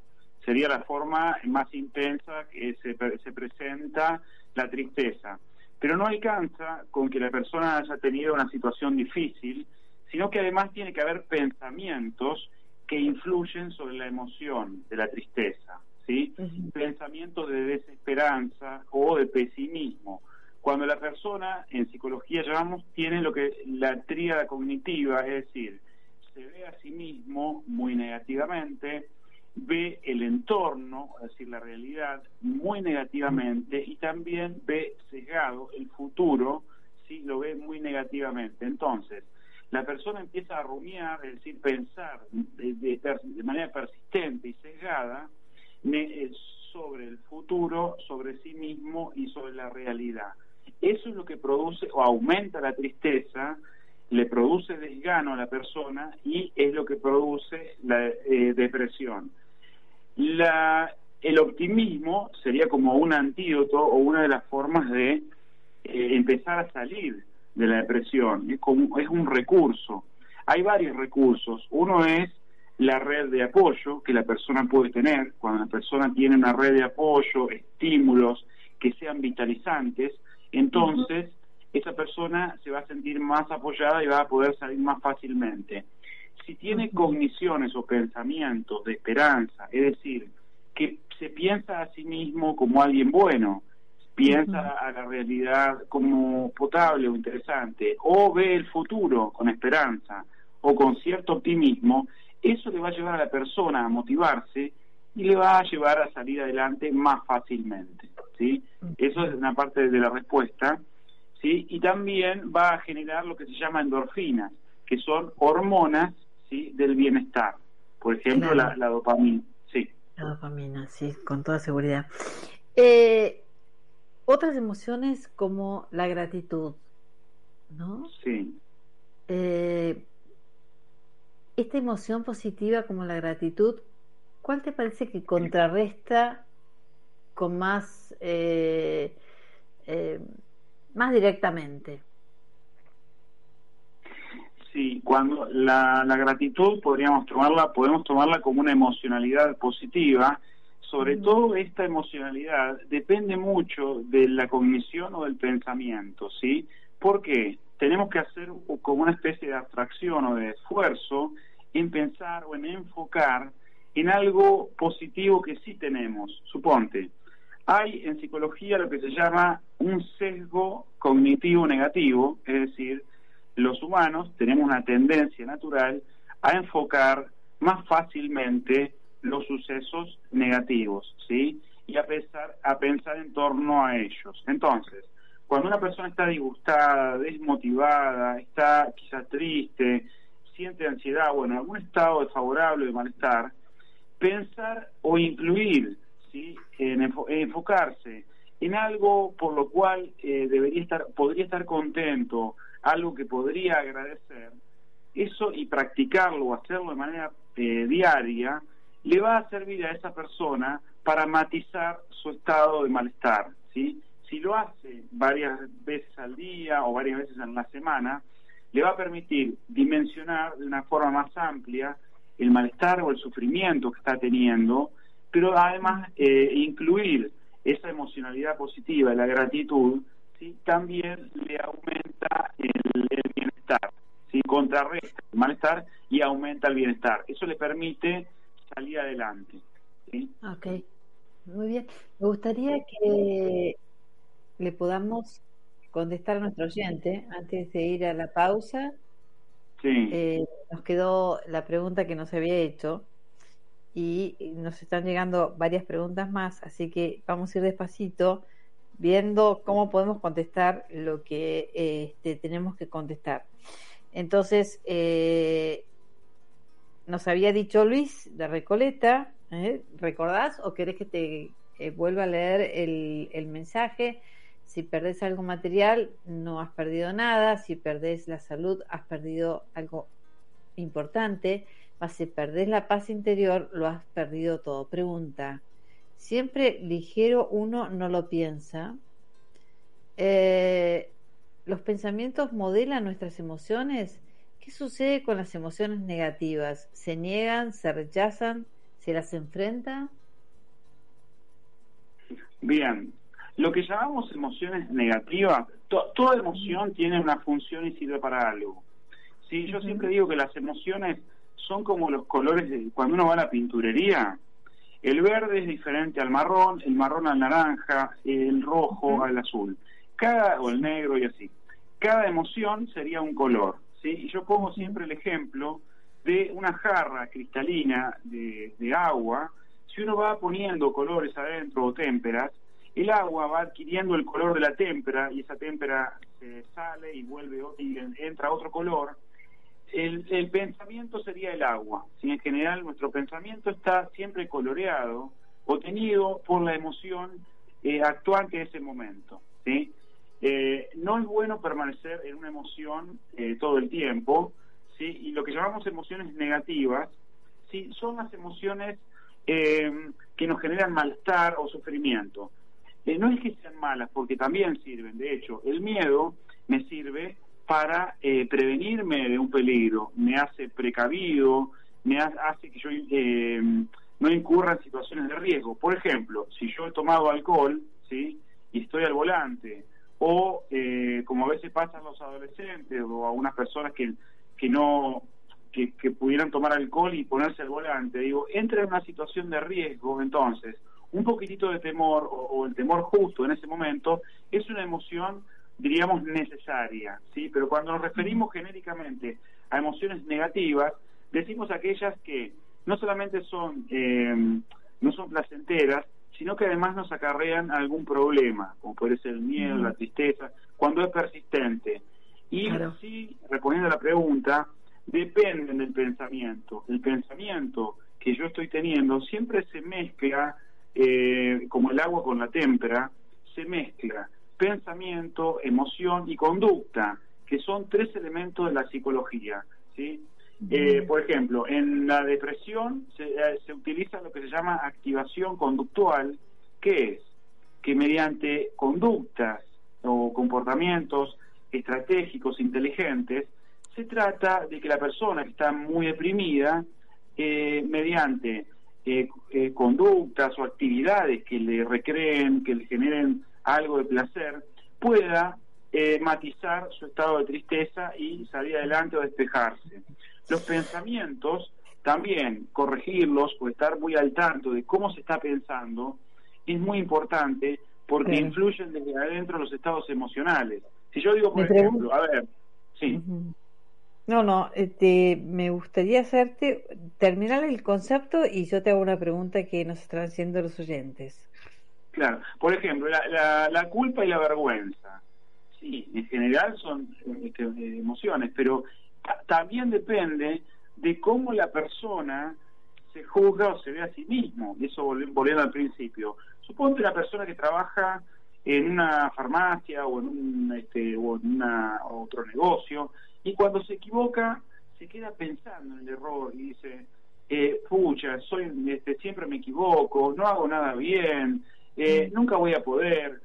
sería la forma más intensa que se, se presenta la tristeza. Pero no alcanza con que la persona haya tenido una situación difícil, sino que además tiene que haber pensamientos que influyen sobre la emoción de la tristeza, ¿sí? Ujú. pensamientos de desesperanza o de pesimismo. Cuando la persona, en psicología llamamos, tiene lo que la tríada cognitiva, es decir, se ve a sí mismo muy negativamente, ve el entorno, es decir, la realidad, muy negativamente y también ve sesgado el futuro, sí, lo ve muy negativamente. Entonces, la persona empieza a rumiar, es decir, pensar de, de per- de manera persistente y sesgada sobre el futuro, sobre sí mismo y sobre la realidad. Eso es lo que produce o aumenta la tristeza, le produce desgano a la persona y es lo que produce la eh, depresión. La, el optimismo sería como un antídoto o una de las formas de eh, empezar a salir de la depresión. Es un recurso. Hay varios recursos. Uno es la red de apoyo que la persona puede tener. Cuando la persona tiene una red de apoyo, estímulos que sean vitalizantes, entonces esa persona se va a sentir más apoyada y va a poder salir más fácilmente. Si tiene cogniciones o pensamientos de esperanza, es decir, que se piensa a sí mismo como alguien bueno, piensa a la realidad como potable o interesante, o ve el futuro con esperanza o con cierto optimismo, eso le va a llevar a la persona a motivarse y le va a llevar a salir adelante más fácilmente, ¿sí? Eso es una parte de la respuesta, ¿sí? Y también va a generar lo que se llama endorfinas, que son hormonas, ¿sí? del bienestar. Por ejemplo, Claro. la, la dopamina, sí. La dopamina, sí, con toda seguridad. Eh, otras emociones como la gratitud, ¿no? Sí. Eh, esta emoción positiva como la gratitud, ¿cuál te parece que contrarresta con más, eh, eh, más directamente? Sí, cuando la, la gratitud podríamos tomarla, podemos tomarla como una emocionalidad positiva. Sobre Mm. todo esta emocionalidad depende mucho de la cognición o del pensamiento, ¿sí? Porque tenemos que hacer como una especie de abstracción o de esfuerzo en pensar o en enfocar en algo positivo que sí tenemos. Suponte, hay en psicología lo que se llama un sesgo cognitivo negativo, es decir, los humanos tenemos una tendencia natural a enfocar más fácilmente los sucesos negativos, ¿sí? Y a pensar, a pensar en torno a ellos. Entonces, cuando una persona está disgustada, desmotivada, está quizás triste, siente ansiedad, bueno, algún estado desfavorable de malestar, pensar o incluir, ¿sí? En enfo- en enfocarse en algo por lo cual eh, debería estar, podría estar contento, algo que podría agradecer, eso y practicarlo o hacerlo de manera eh, diaria, le va a servir a esa persona para matizar su estado de malestar, ¿sí? Si lo hace varias veces al día o varias veces en la semana, le va a permitir dimensionar de una forma más amplia el malestar o el sufrimiento que está teniendo, pero además eh, incluir esa emocionalidad positiva, la gratitud, también le aumenta el, el bienestar, ¿sí? contrarresta el malestar y aumenta el bienestar. Eso le permite salir adelante. ¿sí? Ok, muy bien. Me gustaría que le podamos contestar a nuestro oyente antes de ir a la pausa. Sí. Eh, nos quedó la pregunta que nos había hecho y nos están llegando varias preguntas más, así que vamos a ir despacito viendo cómo podemos contestar lo que eh, este, tenemos que contestar. Entonces, eh, nos había dicho Luis de Recoleta, ¿eh? ¿recordás o querés que te vuelva a leer el, el mensaje? Si perdés algo material, no has perdido nada. Si perdés la salud, has perdido algo importante. Mas si perdés la paz interior, lo has perdido todo. Pregunta. Siempre ligero uno no lo piensa. Eh, ¿Los pensamientos modelan nuestras emociones? ¿Qué sucede con las emociones negativas? ¿Se niegan? ¿Se rechazan? ¿Se las enfrenta? Bien, lo que llamamos emociones negativas, to- toda emoción tiene una función y sirve para algo. Sí, yo siempre digo que las emociones son como los colores de cuando uno va a la pinturería. El verde es diferente al marrón, el marrón al naranja, el rojo al azul. Cada o el negro y así. Cada emoción sería un color, ¿sí? Y yo pongo siempre el ejemplo de una jarra cristalina de, de agua. Si uno va poniendo colores adentro o témperas, el agua va adquiriendo el color de la témpera y esa témpera se sale y vuelve y entra otro color. El, pensamiento sería el agua. Si en general nuestro pensamiento está siempre coloreado o tenido por la emoción eh, actuante de ese momento. Eh, no es bueno permanecer en una emoción eh, todo el tiempo, ¿sí? y lo que llamamos emociones negativas son las emociones eh, que nos generan malestar o sufrimiento. No es que sean malas, porque también sirven. De hecho, el miedo me sirve para eh, prevenirme de un peligro, me hace precavido, me ha- hace que yo eh, no incurra en situaciones de riesgo. Por ejemplo, si yo he tomado alcohol, ¿sí? Y estoy al volante, o eh, como a veces pasan los adolescentes o a unas personas que, que no que, que pudieran tomar alcohol y ponerse al volante, digo, entra en una situación de riesgo, entonces, un poquitito de temor o, o el temor justo en ese momento es una emoción, diríamos, necesaria, ¿sí? Pero cuando nos referimos genéricamente a emociones negativas, decimos aquellas que no solamente son, eh, no son placenteras, sino que además nos acarrean algún problema, como puede ser el miedo, la tristeza, cuando es persistente. Y Claro. sí, respondiendo a la pregunta, dependen del pensamiento. El pensamiento que yo estoy teniendo siempre se mezcla, eh, como el agua con la témpera, se mezcla pensamiento, emoción y conducta, que son tres elementos de la psicología. ¿sí? Eh, por ejemplo, en la depresión se, eh, se utiliza lo que se llama activación conductual, que es que mediante conductas o comportamientos estratégicos, inteligentes, se trata de que la persona que está muy deprimida, eh, mediante eh, eh, conductas o actividades que le recreen, que le generen algo de placer, pueda eh, matizar su estado de tristeza y salir adelante o despejarse. Los pensamientos, también corregirlos o estar muy al tanto de cómo se está pensando, es muy importante porque influyen desde adentro los estados emocionales. Si yo digo, por ejemplo, a ver, sí. No, no, este, me gustaría hacerte terminar el concepto y yo te hago una pregunta que nos están haciendo los oyentes. Claro, por ejemplo, la, la, la culpa y la vergüenza. Sí, en general son este, emociones, pero ta- también depende de cómo la persona se juzga o se ve a sí mismo. Y eso volvi- volviendo al principio. Suponte una persona que trabaja en una farmacia o en un este, o en una, otro negocio y cuando se equivoca se queda pensando en el error y dice eh, pucha soy este, siempre me equivoco no hago nada bien eh, nunca voy a poder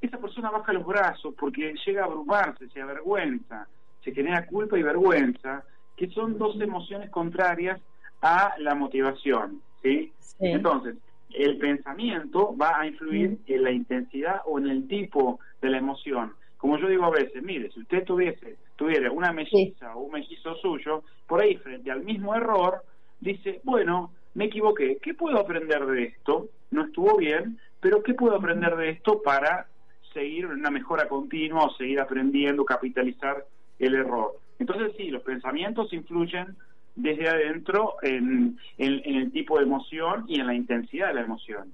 esa persona baja los brazos porque llega a abrumarse se avergüenza se genera culpa y vergüenza que son dos emociones contrarias a la motivación ¿sí? Sí. entonces el pensamiento va a influir en la intensidad o en el tipo de la emoción. Como yo digo a veces, mire, si usted tuviese, tuviera una melliza o un mellizo suyo, por ahí frente al mismo error, dice, bueno, me equivoqué, ¿qué puedo aprender de esto? No estuvo bien, pero ¿qué puedo aprender de esto para seguir una mejora continua o seguir aprendiendo, capitalizar el error? Entonces sí, los pensamientos influyen desde adentro en, en- en el tipo de emoción y en la intensidad de la emoción.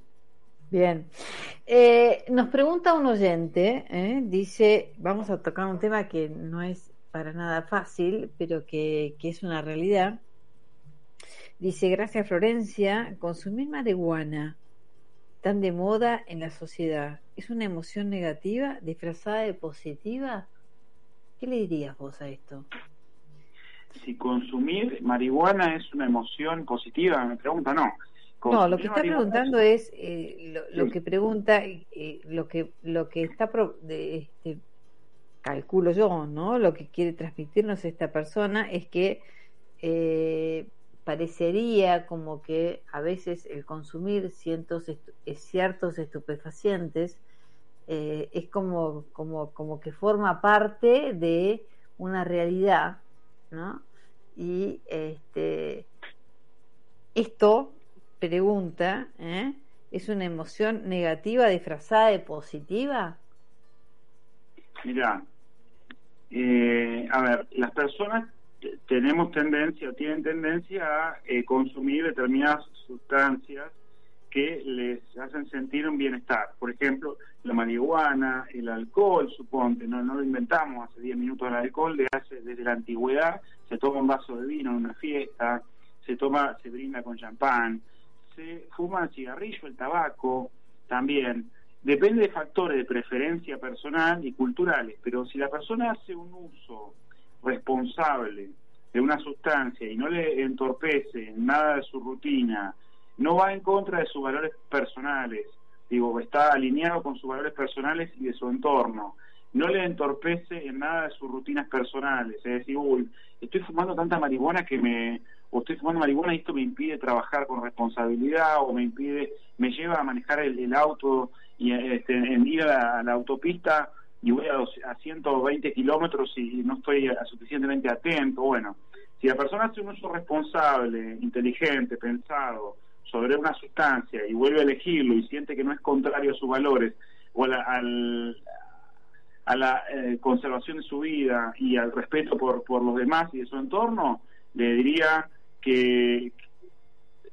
Bien. Eh, nos pregunta un oyente, ¿eh? dice, vamos a tocar un tema que no es para nada fácil, pero que, que es una realidad. Dice, gracias Florencia, consumir marihuana tan de moda en la sociedad, ¿es una emoción negativa disfrazada de positiva? ¿Qué le dirías vos a esto? Si consumir marihuana es una emoción positiva, me pregunta, no. No, lo que está preguntando es eh, lo, lo Sí. que pregunta, eh, lo que lo que está pro- de, este, calculo yo, ¿no? Lo que quiere transmitirnos esta persona es que eh, parecería como que a veces el consumir cientos estu- ciertos estupefacientes eh, es como, como, como que forma parte de una realidad, ¿no? Y este esto, pregunta, ¿eh? ¿es una emoción negativa disfrazada de positiva? Mira, eh, a ver, las personas tenemos tendencia, tienen tendencia a eh, consumir determinadas sustancias que les hacen sentir un bienestar. Por ejemplo, la marihuana, el alcohol, suponte, no, no lo inventamos hace 10 minutos el alcohol, de hace, desde la antigüedad se toma un vaso de vino en una fiesta, se toma, se brinda con champán, se fuma el cigarrillo, el tabaco, también. Depende de factores de preferencia personal y culturales, pero si la persona hace un uso responsable de una sustancia y no le entorpece en nada de su rutina, no va en contra de sus valores personales, digo, está alineado con sus valores personales y de su entorno, no le entorpece en nada de sus rutinas personales, es decir, uy, estoy fumando tanta marihuana que me, o estoy fumando marihuana y esto me impide trabajar con responsabilidad o me impide, me lleva a manejar el, auto y este, en ir a la, autopista y voy a, a 120 kilómetros y no estoy suficientemente atento. Bueno, si la persona hace un uso responsable, inteligente, pensado sobre una sustancia y vuelve a elegirlo y siente que no es contrario a sus valores o a la, al, a la eh, conservación de su vida y al respeto por, por los demás y de su entorno, le diría que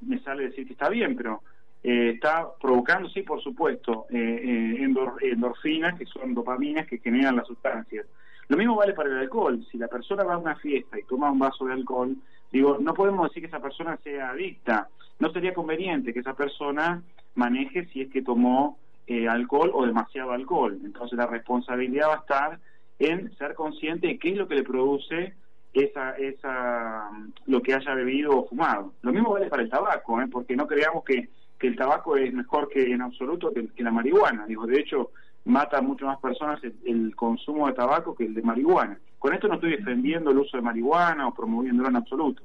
me sale decir que está bien, pero eh, está provocando, sí, por supuesto, eh, eh, endor- endorfinas, que son dopaminas que generan las sustancias. Lo mismo vale para el alcohol. Si la persona va a una fiesta y toma un vaso de alcohol, digo, no podemos decir que esa persona sea adicta. No sería conveniente que esa persona maneje si es que tomó eh, alcohol o demasiado alcohol. Entonces la responsabilidad va a estar en ser consciente de qué es lo que le produce esa, esa, lo que haya bebido o fumado. Lo mismo vale para el tabaco, ¿eh? porque no creamos que, que el tabaco es mejor que en absoluto que, que la marihuana. Digo, de hecho, mata a mucho más personas el, el consumo de tabaco que el de marihuana. Con esto no estoy defendiendo el uso de marihuana o promoviéndolo en absoluto.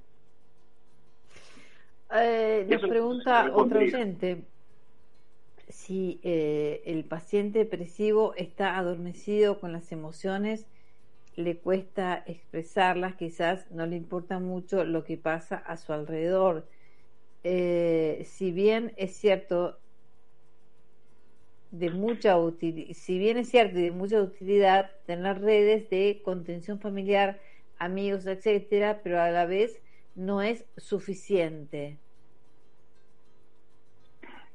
Eh, nos pregunta otro oyente si eh, el paciente depresivo está adormecido con las emociones, le cuesta expresarlas, quizás no le importa mucho lo que pasa a su alrededor. Eh, si bien es cierto de mucha utilidad, si bien es cierto y de mucha utilidad tener redes de contención familiar amigos, etcétera, pero a la vez no es suficiente.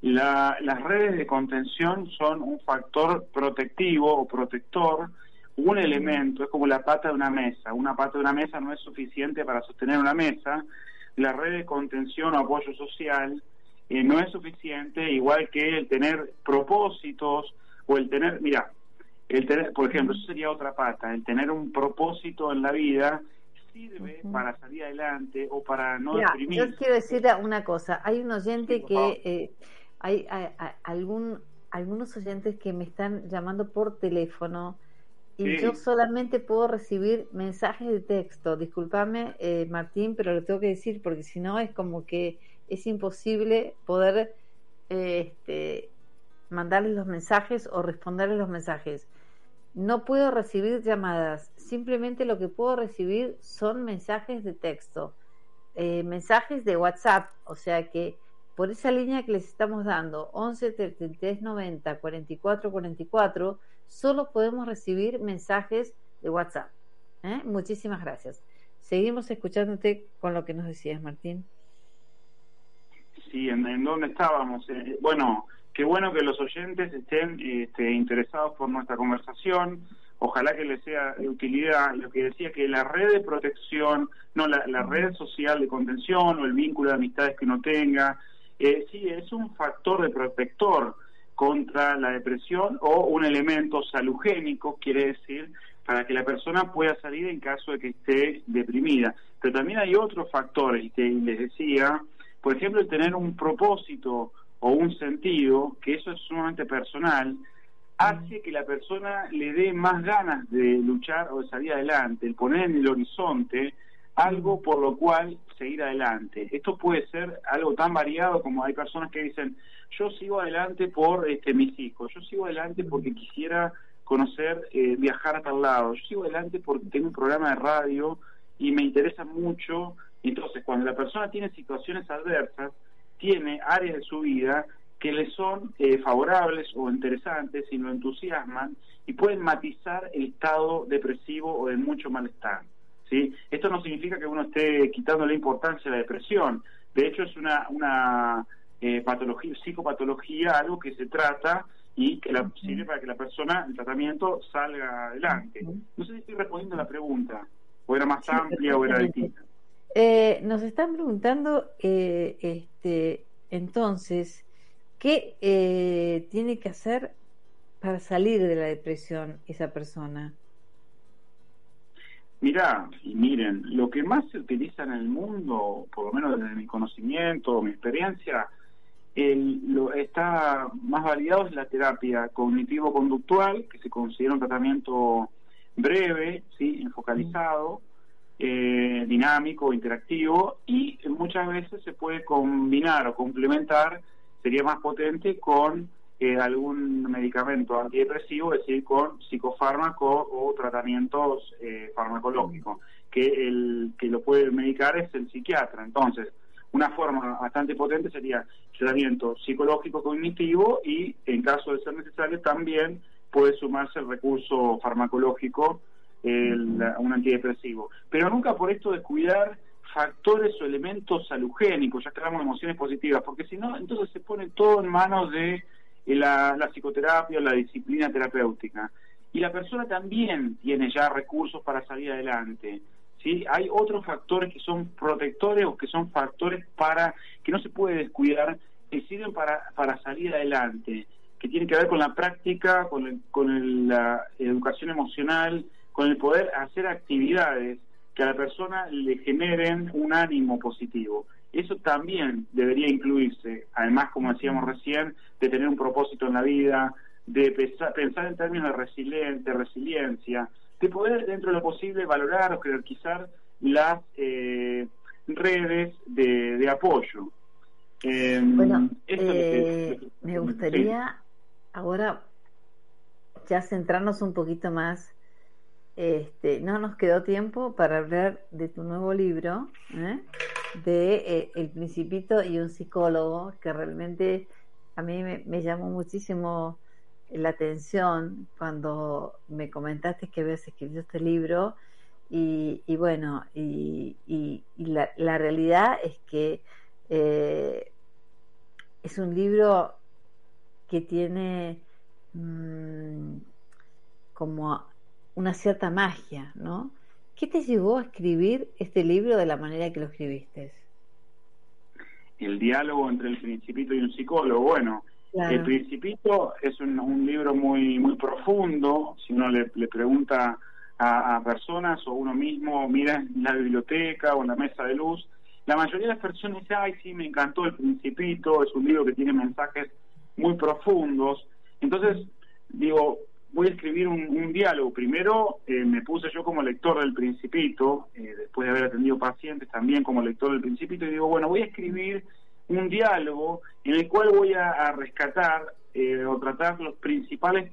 La- las redes de contención son un factor protectivo o protector, un elemento, es como la pata de una mesa. Una pata de una mesa no es suficiente para sostener una mesa. La red de contención o apoyo social eh, no es suficiente, igual que el tener propósitos o el tener, mira, el tener, por ejemplo, eso sería otra pata, el tener un propósito en la vida sirve para salir adelante o para no Mira, deprimir. yo quiero decir una cosa. Hay un oyente Sí, que eh, hay, hay- hay algún algunos oyentes que me están llamando por teléfono y Sí. yo solamente puedo recibir mensajes de texto. Discúlpame, eh, Martín, pero lo tengo que decir porque si no es como que es imposible poder eh, este, mandarles los mensajes o responderles los mensajes. No puedo recibir llamadas, simplemente lo que puedo recibir son mensajes de texto, eh, mensajes de WhatsApp, o sea que por esa línea que les estamos dando, 11 33 90 44 44, solo podemos recibir mensajes de WhatsApp. ¿eh? Muchísimas gracias. Seguimos escuchándote con lo que nos decías, Martín. Sí, ¿en, en dónde estábamos? Eh, bueno, qué bueno que los oyentes estén este, interesados por nuestra conversación. Ojalá que les sea de utilidad lo que decía que la red de protección, no la, la red social de contención o el vínculo de amistades que uno tenga, eh, sí es un factor de protector contra la depresión o un elemento salugénico, quiere decir, para que la persona pueda salir en caso de que esté deprimida. Pero también hay otros factores, que les decía, por ejemplo, el tener un propósito o un sentido, que eso es sumamente personal, hace que la persona le dé más ganas de luchar o de salir adelante, el poner en el horizonte algo por lo cual seguir adelante. Esto puede ser algo tan variado como hay personas que dicen, yo sigo adelante por este, mis hijos, yo sigo adelante porque quisiera conocer, eh, viajar a tal lado, yo sigo adelante porque tengo un programa de radio y me interesa mucho. Entonces, cuando la persona tiene situaciones adversas, tiene áreas de su vida que le son eh, favorables o interesantes y lo entusiasman y pueden matizar el estado depresivo o de mucho malestar. ¿sí? Esto no significa que uno esté quitando la importancia de la depresión. De hecho, es una, una eh, patología, psicopatología, algo que se trata y que la, sirve para que la persona, el tratamiento, salga adelante. No sé si estoy respondiendo a la pregunta, o era más Sí, amplia o era distinta. Eh, nos están preguntando, eh, este, entonces, ¿qué eh, tiene que hacer para salir de la depresión esa persona? Mirá, y miren, lo que más se utiliza en el mundo, por lo menos desde mi conocimiento, mi experiencia, el- lo, está más validado es la terapia cognitivo-conductual, que se considera un tratamiento breve, sí, focalizado, eh, dinámico, interactivo, y muchas veces se puede combinar o complementar, sería más potente con eh, algún medicamento antidepresivo, es decir, con psicofármaco o tratamientos eh, farmacológicos, que el que lo puede medicar es el psiquiatra. Entonces, una forma bastante potente sería tratamiento psicológico cognitivo y, en caso de ser necesario, también puede sumarse el recurso farmacológico, el- un antidepresivo. Pero nunca por esto descuidar factores o elementos salugénicos, ya que hablamos de emociones positivas, porque si no, entonces se pone todo en manos de eh, la, la psicoterapia o la disciplina terapéutica. Y la persona también tiene ya recursos para salir adelante. ¿Sí? Hay otros factores que son protectores o que son factores para que no se puede descuidar, que sirven para, para salir adelante, que tienen que ver con la práctica, con, el- con el- la educación emocional, con el poder hacer actividades que a la persona le generen un ánimo positivo. Eso también debería incluirse, además, como decíamos recién, de tener un propósito en la vida, de pensar, pensar en términos de, resilien- de resiliencia, de poder, dentro de lo posible, valorar o jerarquizar las eh, redes de, de apoyo. Eh, Bueno, es eh, me gustaría ahora ya centrarnos un poquito más. Este, no nos quedó tiempo para hablar de tu nuevo libro, ¿eh? de eh, El Principito y un psicólogo, que realmente a mí me, me llamó muchísimo la atención cuando me comentaste que habías escrito este libro Y, y bueno, y, y- la, la realidad es que eh, es un libro que tiene mm, como una cierta magia, ¿no? ¿Qué te llevó a escribir este libro de la manera que lo escribiste? El diálogo entre el principito y un psicólogo. Bueno, Claro. El Principito es un, un libro muy muy profundo. Si uno le, le pregunta a, a personas o uno mismo mira en la biblioteca o en la mesa de luz, la mayoría de las personas dice, ay, sí, me encantó El Principito, es un libro que tiene mensajes muy profundos. Entonces, digo, voy a escribir un, un diálogo. Primero eh, me puse yo como lector del Principito, eh, después de haber atendido pacientes también como lector del Principito, y digo, bueno, voy a escribir un diálogo en el cual voy a, rescatar eh, o tratar los principales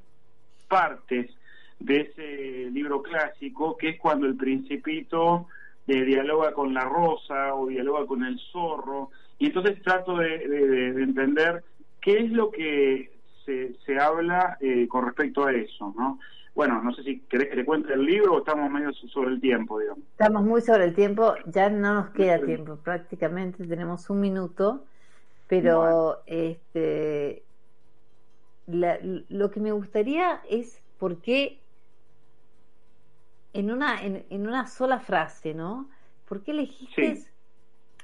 partes de ese libro clásico, que es cuando el principito eh, dialoga con la rosa o dialoga con el zorro, y entonces trato de, de- de- de entender qué es lo que se, se habla eh, con respecto a eso, ¿no? Bueno, no sé si querés que te cuente el libro o estamos medio sobre el tiempo, digamos. Estamos muy sobre el tiempo, ya no nos queda tiempo, prácticamente tenemos un minuto, pero este la- lo que me gustaría es por qué en una, en, en una sola frase, ¿no? ¿Por qué elegiste Sí.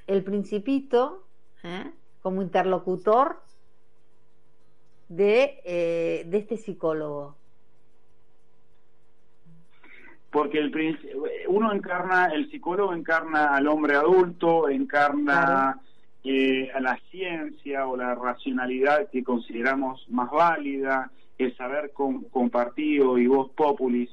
el principito eh, como interlocutor de, eh, de este psicólogo? Porque el uno encarna, el psicólogo encarna al hombre adulto, encarna eh, a la ciencia o la racionalidad que consideramos más válida, el saber com- compartido y voz populis.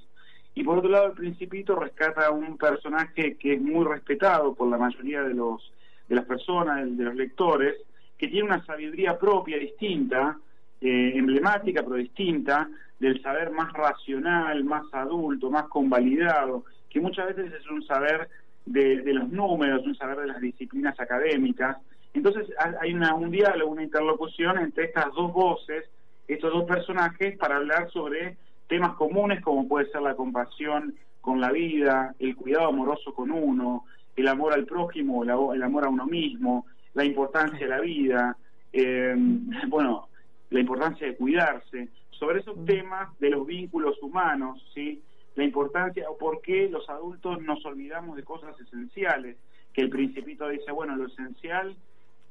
Y por otro lado, el Principito rescata a un personaje que es muy respetado por la mayoría de los de las personas, de los lectores, que tiene una sabiduría propia, distinta, eh, emblemática pero distinta, del saber más racional, más adulto, más convalidado, que muchas veces es un saber de, los números, un saber de las disciplinas académicas. Entonces ha- hay una, un diálogo, una interlocución entre estas dos voces, estos dos personajes, para hablar sobre temas comunes como puede ser la compasión con la vida, el cuidado amoroso con uno, el amor al prójimo, el amor a uno mismo, la importancia de la vida, eh, *laughs* bueno, la importancia de cuidarse, sobre esos temas de los vínculos humanos, ¿sí? La importancia o por qué los adultos nos olvidamos de cosas esenciales, que el principito dice, bueno, lo esencial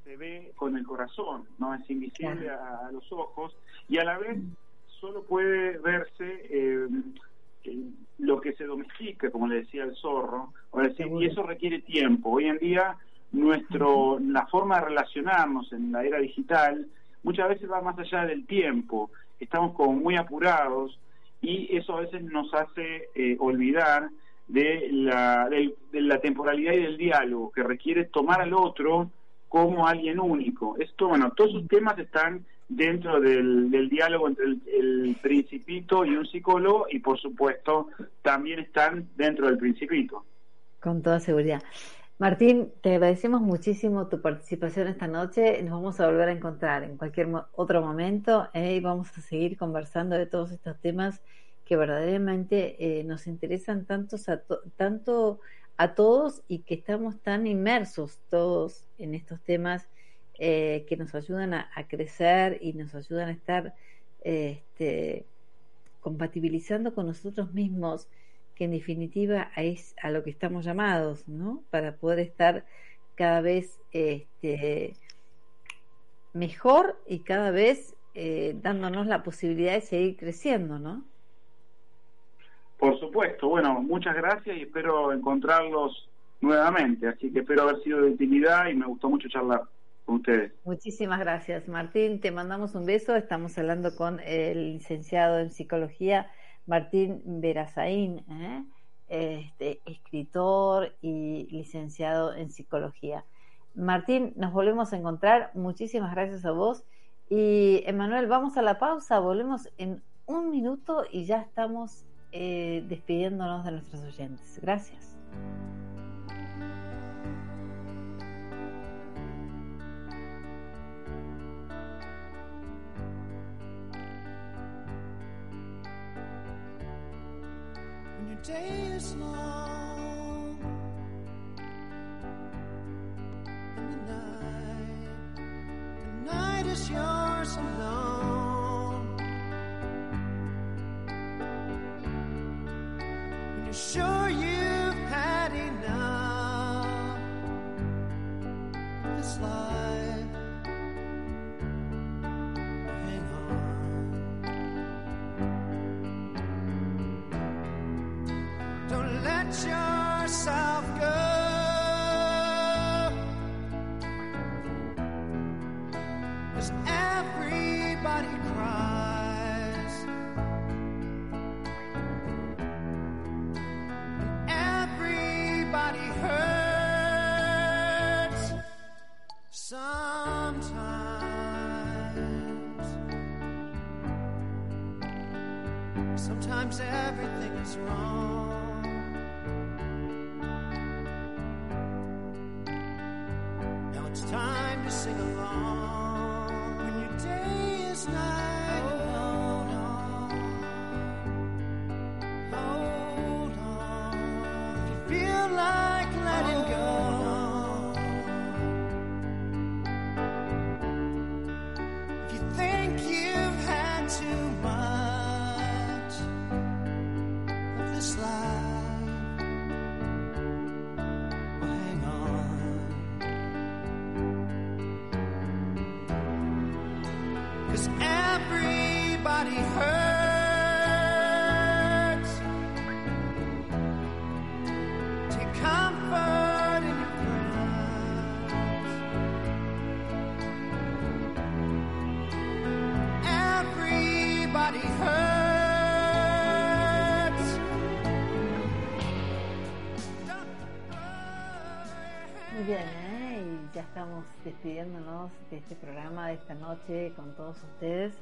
se ve con el corazón, no es invisible a, a los ojos y a la vez solo puede verse eh, eh, lo que se domestica, como le decía el zorro, o decir, y eso requiere tiempo. Hoy en día nuestro la forma de relacionarnos en la era digital muchas veces va más allá del tiempo. Estamos como muy apurados y eso a veces nos hace eh, olvidar de la, del- de la temporalidad y del diálogo que requiere tomar al otro como alguien único. Esto, bueno, todos esos temas están dentro del, del diálogo entre el principito y un psicólogo y por supuesto también están dentro del principito. Con toda seguridad. Martín, te agradecemos muchísimo tu participación esta noche. Nos vamos a volver a encontrar en cualquier otro momento eh, y vamos a seguir conversando de todos estos temas que verdaderamente eh, nos interesan tantos a to- tanto a todos y que estamos tan inmersos todos en estos temas eh, que nos ayudan a, a crecer y nos ayudan a estar este, compatibilizando con nosotros mismos que en definitiva es a lo que estamos llamados, ¿no? Para poder estar cada vez este, mejor y cada vez eh, dándonos la posibilidad de seguir creciendo, ¿no? Por supuesto, bueno, muchas gracias y espero encontrarlos nuevamente, así que espero haber sido de utilidad y me gustó mucho charlar con ustedes. Muchísimas gracias, Martín. Te mandamos un beso. Estamos hablando con el licenciado en psicología, Martín Verazaín, ¿eh? este, escritor y licenciado en psicología. Martín, nos volvemos a encontrar. Muchísimas gracias a vos. Y Emanuel, vamos a la pausa. Volvemos en un minuto y ya estamos eh, despidiéndonos de nuestros oyentes. Gracias. day is long. And the night the night is yours alone. When you're sure you've had enough of this life hurts. Sometimes. Sometimes everything is wrong. Con todos ustedes.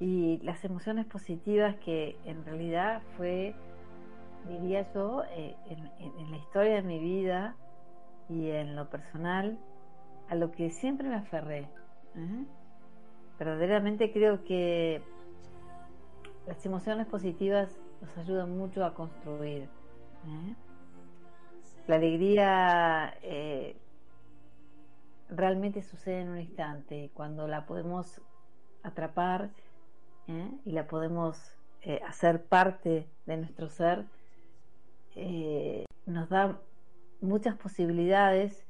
Y las emociones positivas que en realidad fue, diría yo, eh, en, la historia de mi vida y en lo personal, a lo que siempre me aferré. Verdaderamente creo que las emociones positivas nos ayudan mucho a construir. ¿eh? La alegría eh, realmente sucede en un instante, cuando la podemos atrapar ¿eh? y la podemos eh, hacer parte de nuestro ser, eh, nos da muchas posibilidades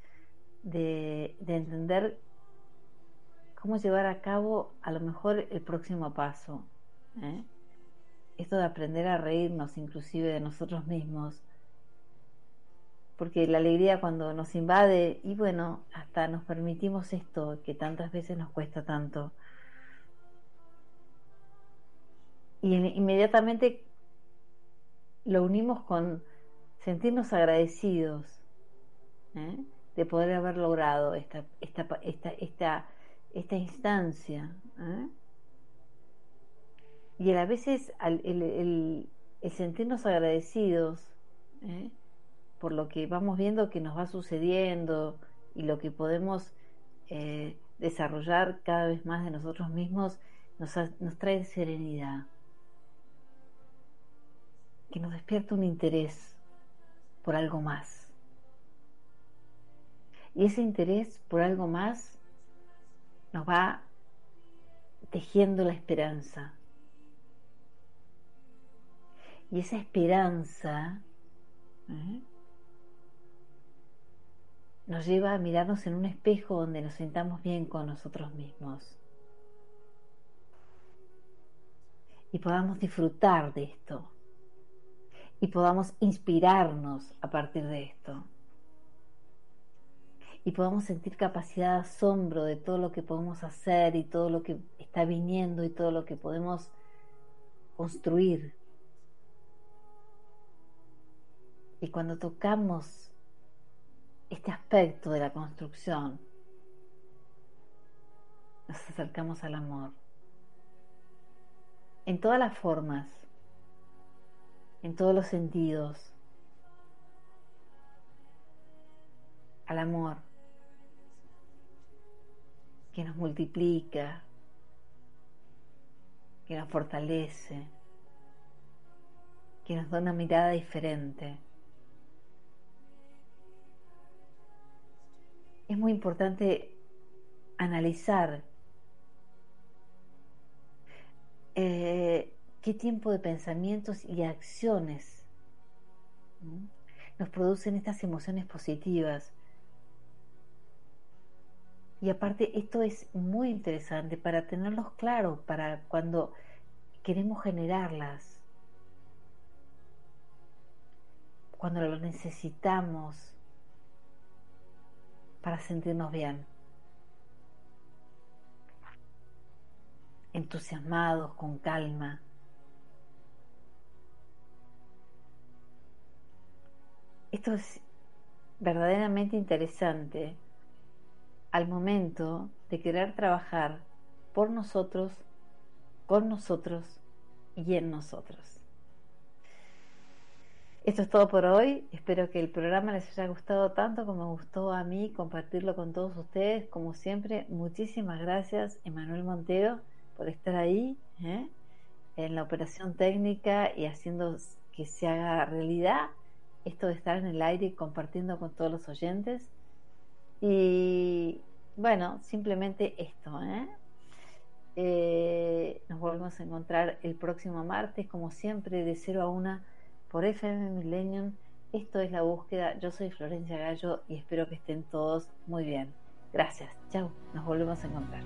de, de entender cómo llevar a cabo a lo mejor el próximo paso. Esto de aprender a reírnos inclusive de nosotros mismos, porque la alegría cuando nos invade y bueno, hasta nos permitimos esto que tantas veces nos cuesta tanto. Y en- inmediatamente lo unimos con sentirnos agradecidos ¿eh? de poder haber logrado esta, esta, esta, esta, esta instancia. ¿eh? Y a veces el, el- el sentirnos agradecidos ¿eh? Por lo que vamos viendo que nos va sucediendo y lo que podemos eh, desarrollar cada vez más de nosotros mismos, nos, trae serenidad, que nos despierta un interés por algo más. Y ese interés por algo más nos va tejiendo la esperanza. Y esa esperanza ¿eh? Nos lleva a mirarnos en un espejo donde nos sentamos bien con nosotros mismos. Y podamos disfrutar de esto. Y podamos inspirarnos a partir de esto. Y podamos sentir capacidad de asombro de todo lo que podemos hacer y todo lo que está viniendo y todo lo que podemos construir. Y cuando tocamos este aspecto de la construcción, nos acercamos al amor. En todas las formas, en todos los sentidos, al amor que nos multiplica, que nos fortalece, que nos da una mirada diferente. es muy importante analizar eh, qué tiempo de pensamientos y acciones nos producen estas emociones positivas. Y aparte, esto es muy interesante para tenerlos claros, para cuando queremos generarlas, cuando lo necesitamos para sentirnos bien. entusiasmados, con calma. Esto es verdaderamente interesante al momento de querer trabajar por nosotros, con nosotros y en nosotros. Esto es todo por hoy. Espero que el programa les haya gustado tanto como gustó a mí compartirlo con todos ustedes. Como siempre, muchísimas gracias, Emanuel Montero, por estar ahí ¿eh? en la operación técnica y haciendo que se haga realidad esto de estar en el aire y compartiendo con todos los oyentes. Y bueno, simplemente esto. ¿eh? Eh, nos volvemos a encontrar el próximo martes, como siempre, de 0 a 1 por FM Millennium. Esto es la búsqueda. Yo soy Florencia Gallo y espero que estén todos muy bien. Gracias. Chao. Nos volvemos a encontrar.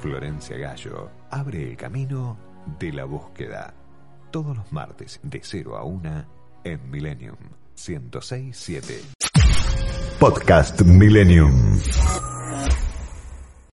Florencia Gallo abre el camino de la búsqueda. Todos los martes de 0 a 1 en Millennium 1067. Podcast Millennium.